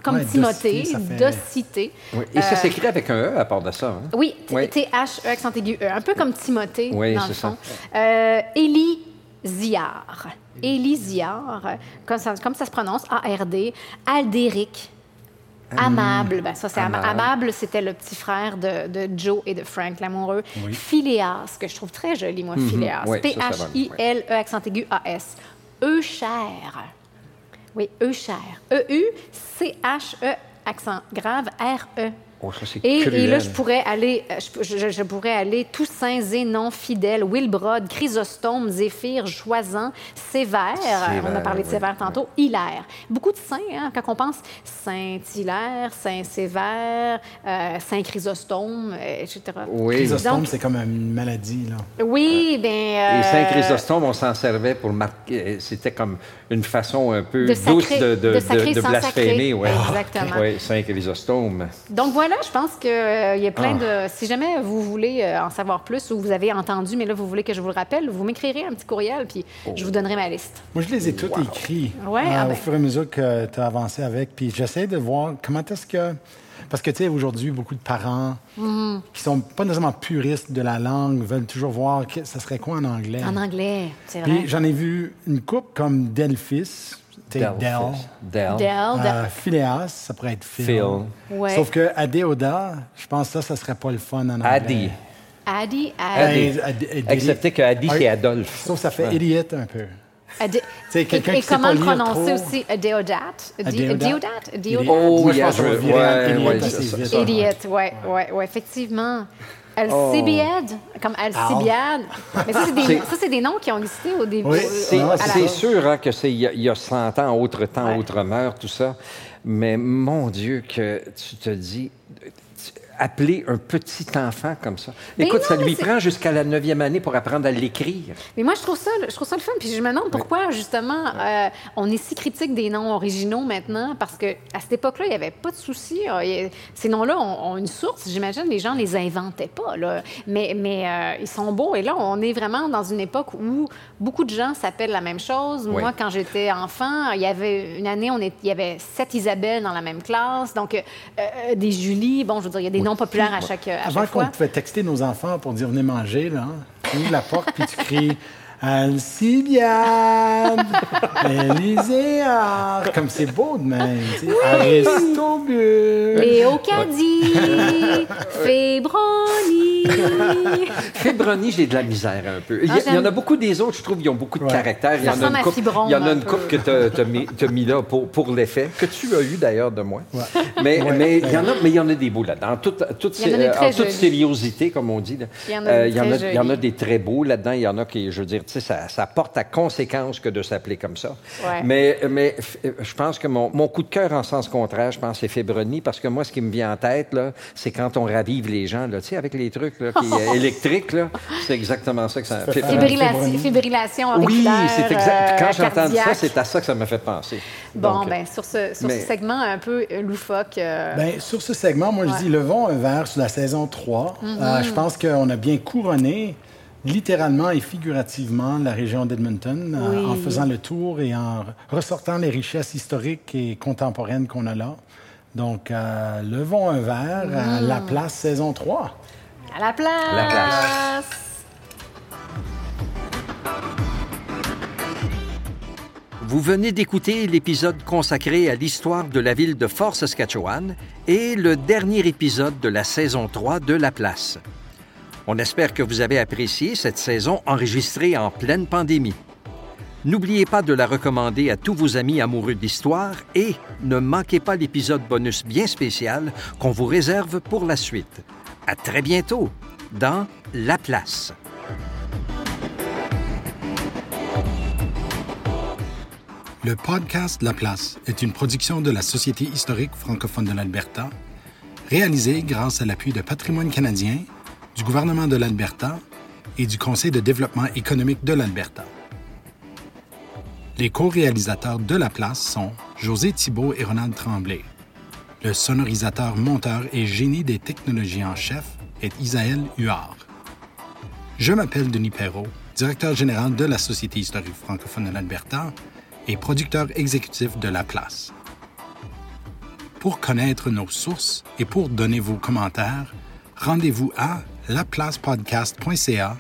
S2: comme
S1: Ouais,
S2: Timothée.
S1: Docité, ça fait-
S2: Docité.
S3: Oui. Et ça
S2: Euh,
S3: s'écrit avec un E à part de ça. hein?
S2: Oui. T-H-E accent aigu E. Un peu comme Timothée,
S3: Oui,
S2: dans le
S3: c'est
S2: fond. Euh, Élie Ziard. Élie Ziard, comme ça, comme ça se prononce, A-R-D. Aldéric. Amable, ben ça c'est Ama-
S3: Amable.
S2: Amable, c'était le petit frère de, de Joe et de Frank, l'amoureux. Phileas, que je trouve très joli, moi, Phileas.
S3: Oui,
S2: P-H-I-L-E, accent aigu, A-S. Eucher. Oui, Eucher. E-U-C-H-E, accent grave, R-E.
S3: Oh, ça,
S2: Et, et là, je pourrais aller, euh, je, je- je pourrais aller Toussaint, Zénon, Fidèle, Wilbrod, Chrysostome, Zéphyr, Joisan, Sévère.
S3: Sévère,
S2: on a parlé de
S3: oui.
S2: Sévère tantôt. Hilaire. Beaucoup de saints, hein, quand on pense Saint-Hilaire, Saint-Sévère, euh, Saint-Chrysostome, euh, etc.
S3: Oui.
S1: Chrysostome, c'est comme une maladie, là.
S2: Oui, bien.
S3: Et Saint Chrysostome, on s'en servait pour marquer. C'était comme une façon un peu
S2: De
S3: douce
S2: sacrer-
S3: de, de,
S2: de
S3: de
S2: sans
S3: blasphémer. Ouais.
S2: Exactement.
S3: Oui, Saint Chrysostome.
S2: Donc voilà, je pense qu'il y a plein
S3: Ah.
S2: de. Si jamais vous voulez euh, en savoir plus ou vous avez entendu, mais là, vous voulez que je vous le rappelle, vous m'écrirez un petit courriel, puis je vous donnerai ma liste.
S1: Moi, je les ai toutes écrits
S2: Ouais,
S1: euh,
S2: ah
S1: au
S2: ben.
S1: fur et à mesure que tu as avancé avec. Puis j'essaie de voir comment est-ce que. Parce que, tu sais, aujourd'hui, beaucoup de parents
S2: Mm-hmm.
S1: qui sont pas nécessairement puristes de la langue veulent toujours voir que ça serait quoi en anglais.
S2: En anglais, c'est vrai.
S1: Puis j'en ai vu une coupe comme Delphis, tu sais, Del,
S3: Delphis. Del.
S2: Del, Del-
S1: euh, Phileas, ça pourrait être Phil.
S3: Phil.
S2: Ouais.
S1: Sauf que Adéoda, je pense que ça, ça serait pas le fun en anglais.
S3: Adi.
S2: Adi,
S3: Adi.
S2: Adi.
S1: Euh,
S3: Excepté que Adi, c'est Adolphe.
S1: Sauf que ça fait idiot un peu.
S2: Et, et
S1: qui
S2: comment le prononcer aussi?
S1: Idiot.
S2: Adeodat?
S3: Oh,
S1: Moi, je
S3: ouais,
S1: idiot
S3: ouais,
S2: ouais, ouais, effectivement. Alcibiade, comme Alcibiade. Mais ça, c'est des, noms qui ont existé au début.
S1: Oui,
S2: au-
S3: C'est sûr hein, que c'est il y, a- il y a 100 ans, autre temps,
S2: Ouais.
S3: autre mœurs, tout ça. Mais mon Dieu, que tu te dis, appeler un petit enfant comme ça.
S2: Mais
S3: Écoute,
S2: non,
S3: ça lui prend jusqu'à la neuvième année pour apprendre à l'écrire.
S2: Mais moi, je trouve ça, je trouve ça le fun. Puis je me demande pourquoi, justement, euh, on est si critique des noms originaux maintenant, parce que à cette époque-là, il n'y avait pas de souci. Euh, Ces noms-là ont, ont une source. J'imagine les gens les inventaient pas. Là. Mais, mais euh, ils sont beaux. Et là, on est vraiment dans une époque où beaucoup de gens s'appellent la même chose.
S3: Oui.
S2: Moi, quand j'étais enfant, il y avait une année, on est, il y avait sept Isabelle dans la même classe. Donc, euh, des Julie. Bon, je veux dire, il y a des noms populaires à chaque, à
S1: Avant
S2: chaque
S1: qu'on pouvait texter nos enfants pour dire venez manger, là, hein, tu ouvres la porte puis tu cries Alcibiade, *laughs* Élyséard. Comme c'est beau de même. tu sais. Aristobule.
S2: Léocadie, Fébroni. *laughs*
S3: Fébroni, j'ai de la misère un peu. Il y, a-
S2: Ah,
S3: il y en a beaucoup des autres, je trouve, qui ont beaucoup de
S1: Ouais.
S3: caractère. Il y en couple, il y en a
S2: un
S3: une
S2: peu.
S3: couple que tu as, mis, t'as mis là pour, pour l'effet, que tu as eu d'ailleurs de moi. Mais,
S1: Ouais.
S3: mais il y en a, mais il y en a des beaux là-dedans. Toute, toute,
S2: Il y en a des très
S3: en toute sériosité, comme on dit.
S2: Il y en a
S3: Euh,
S2: des
S3: il y en
S2: très
S3: a, il y en a
S2: jolis.
S3: des très beaux là-dedans. Il y en a qui, je veux dire, ça, ça porte à conséquence que de s'appeler comme ça.
S2: Ouais.
S3: Mais, mais je pense que mon, mon coup de cœur en sens contraire, je pense, c'est Fébroni, parce que moi, ce qui me vient en tête, là, c'est quand on ravive les gens, là, tu sais, avec les trucs là, qui, *laughs* électriques, là, c'est exactement ça que ça fait.
S2: Fibrillation
S3: Oui,
S2: auriculaire,
S3: c'est exact. Quand
S2: euh,
S3: j'ai entendu ça, c'est à ça que ça m'a fait penser.
S2: Bon,
S3: Donc,
S2: ben sur ce, sur
S3: mais-
S2: ce segment un peu loufoque. euh,
S1: Ben, sur ce segment, moi, je dis levons un verre sur la saison 3.
S2: Mm-hmm.
S1: Euh, je pense qu'on a bien couronné, littéralement et figurativement, la région d'Edmonton euh,
S2: Oui.
S1: en faisant le tour et en ressortant les richesses historiques et contemporaines qu'on a là. Donc, euh, levons un verre à
S2: Mm.
S1: la place saison 3.
S2: à la place.
S3: La place.
S6: Vous venez d'écouter l'épisode consacré à l'histoire de la ville de Fort Saskatchewan et le dernier épisode de la saison 3 de La Place. On espère que vous avez apprécié cette saison enregistrée en pleine pandémie. N'oubliez pas de la recommander à tous vos amis amoureux d'histoire et ne manquez pas l'épisode bonus bien spécial qu'on vous réserve pour la suite. À très bientôt dans La Place.
S1: Le podcast La Place est une production de la Société historique francophone de l'Alberta, réalisée grâce à l'appui de Patrimoine canadien, du gouvernement de l'Alberta et du Conseil de développement économique de l'Alberta. Les co-réalisateurs de La Place sont José Thibault et Ronald Tremblay. Le sonorisateur, monteur et génie des technologies en chef est Isaël Huard. Je m'appelle Denis Perrault, directeur général de la Société historique francophone de l'Alberta et producteur exécutif de La Place. Pour connaître nos sources et pour donner vos commentaires, rendez-vous à laplacepodcast.ca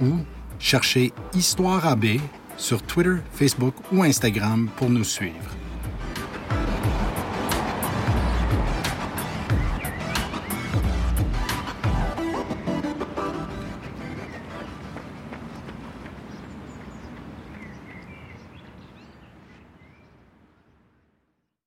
S1: ou cherchez Histoire AB sur Twitter, Facebook ou Instagram pour nous suivre.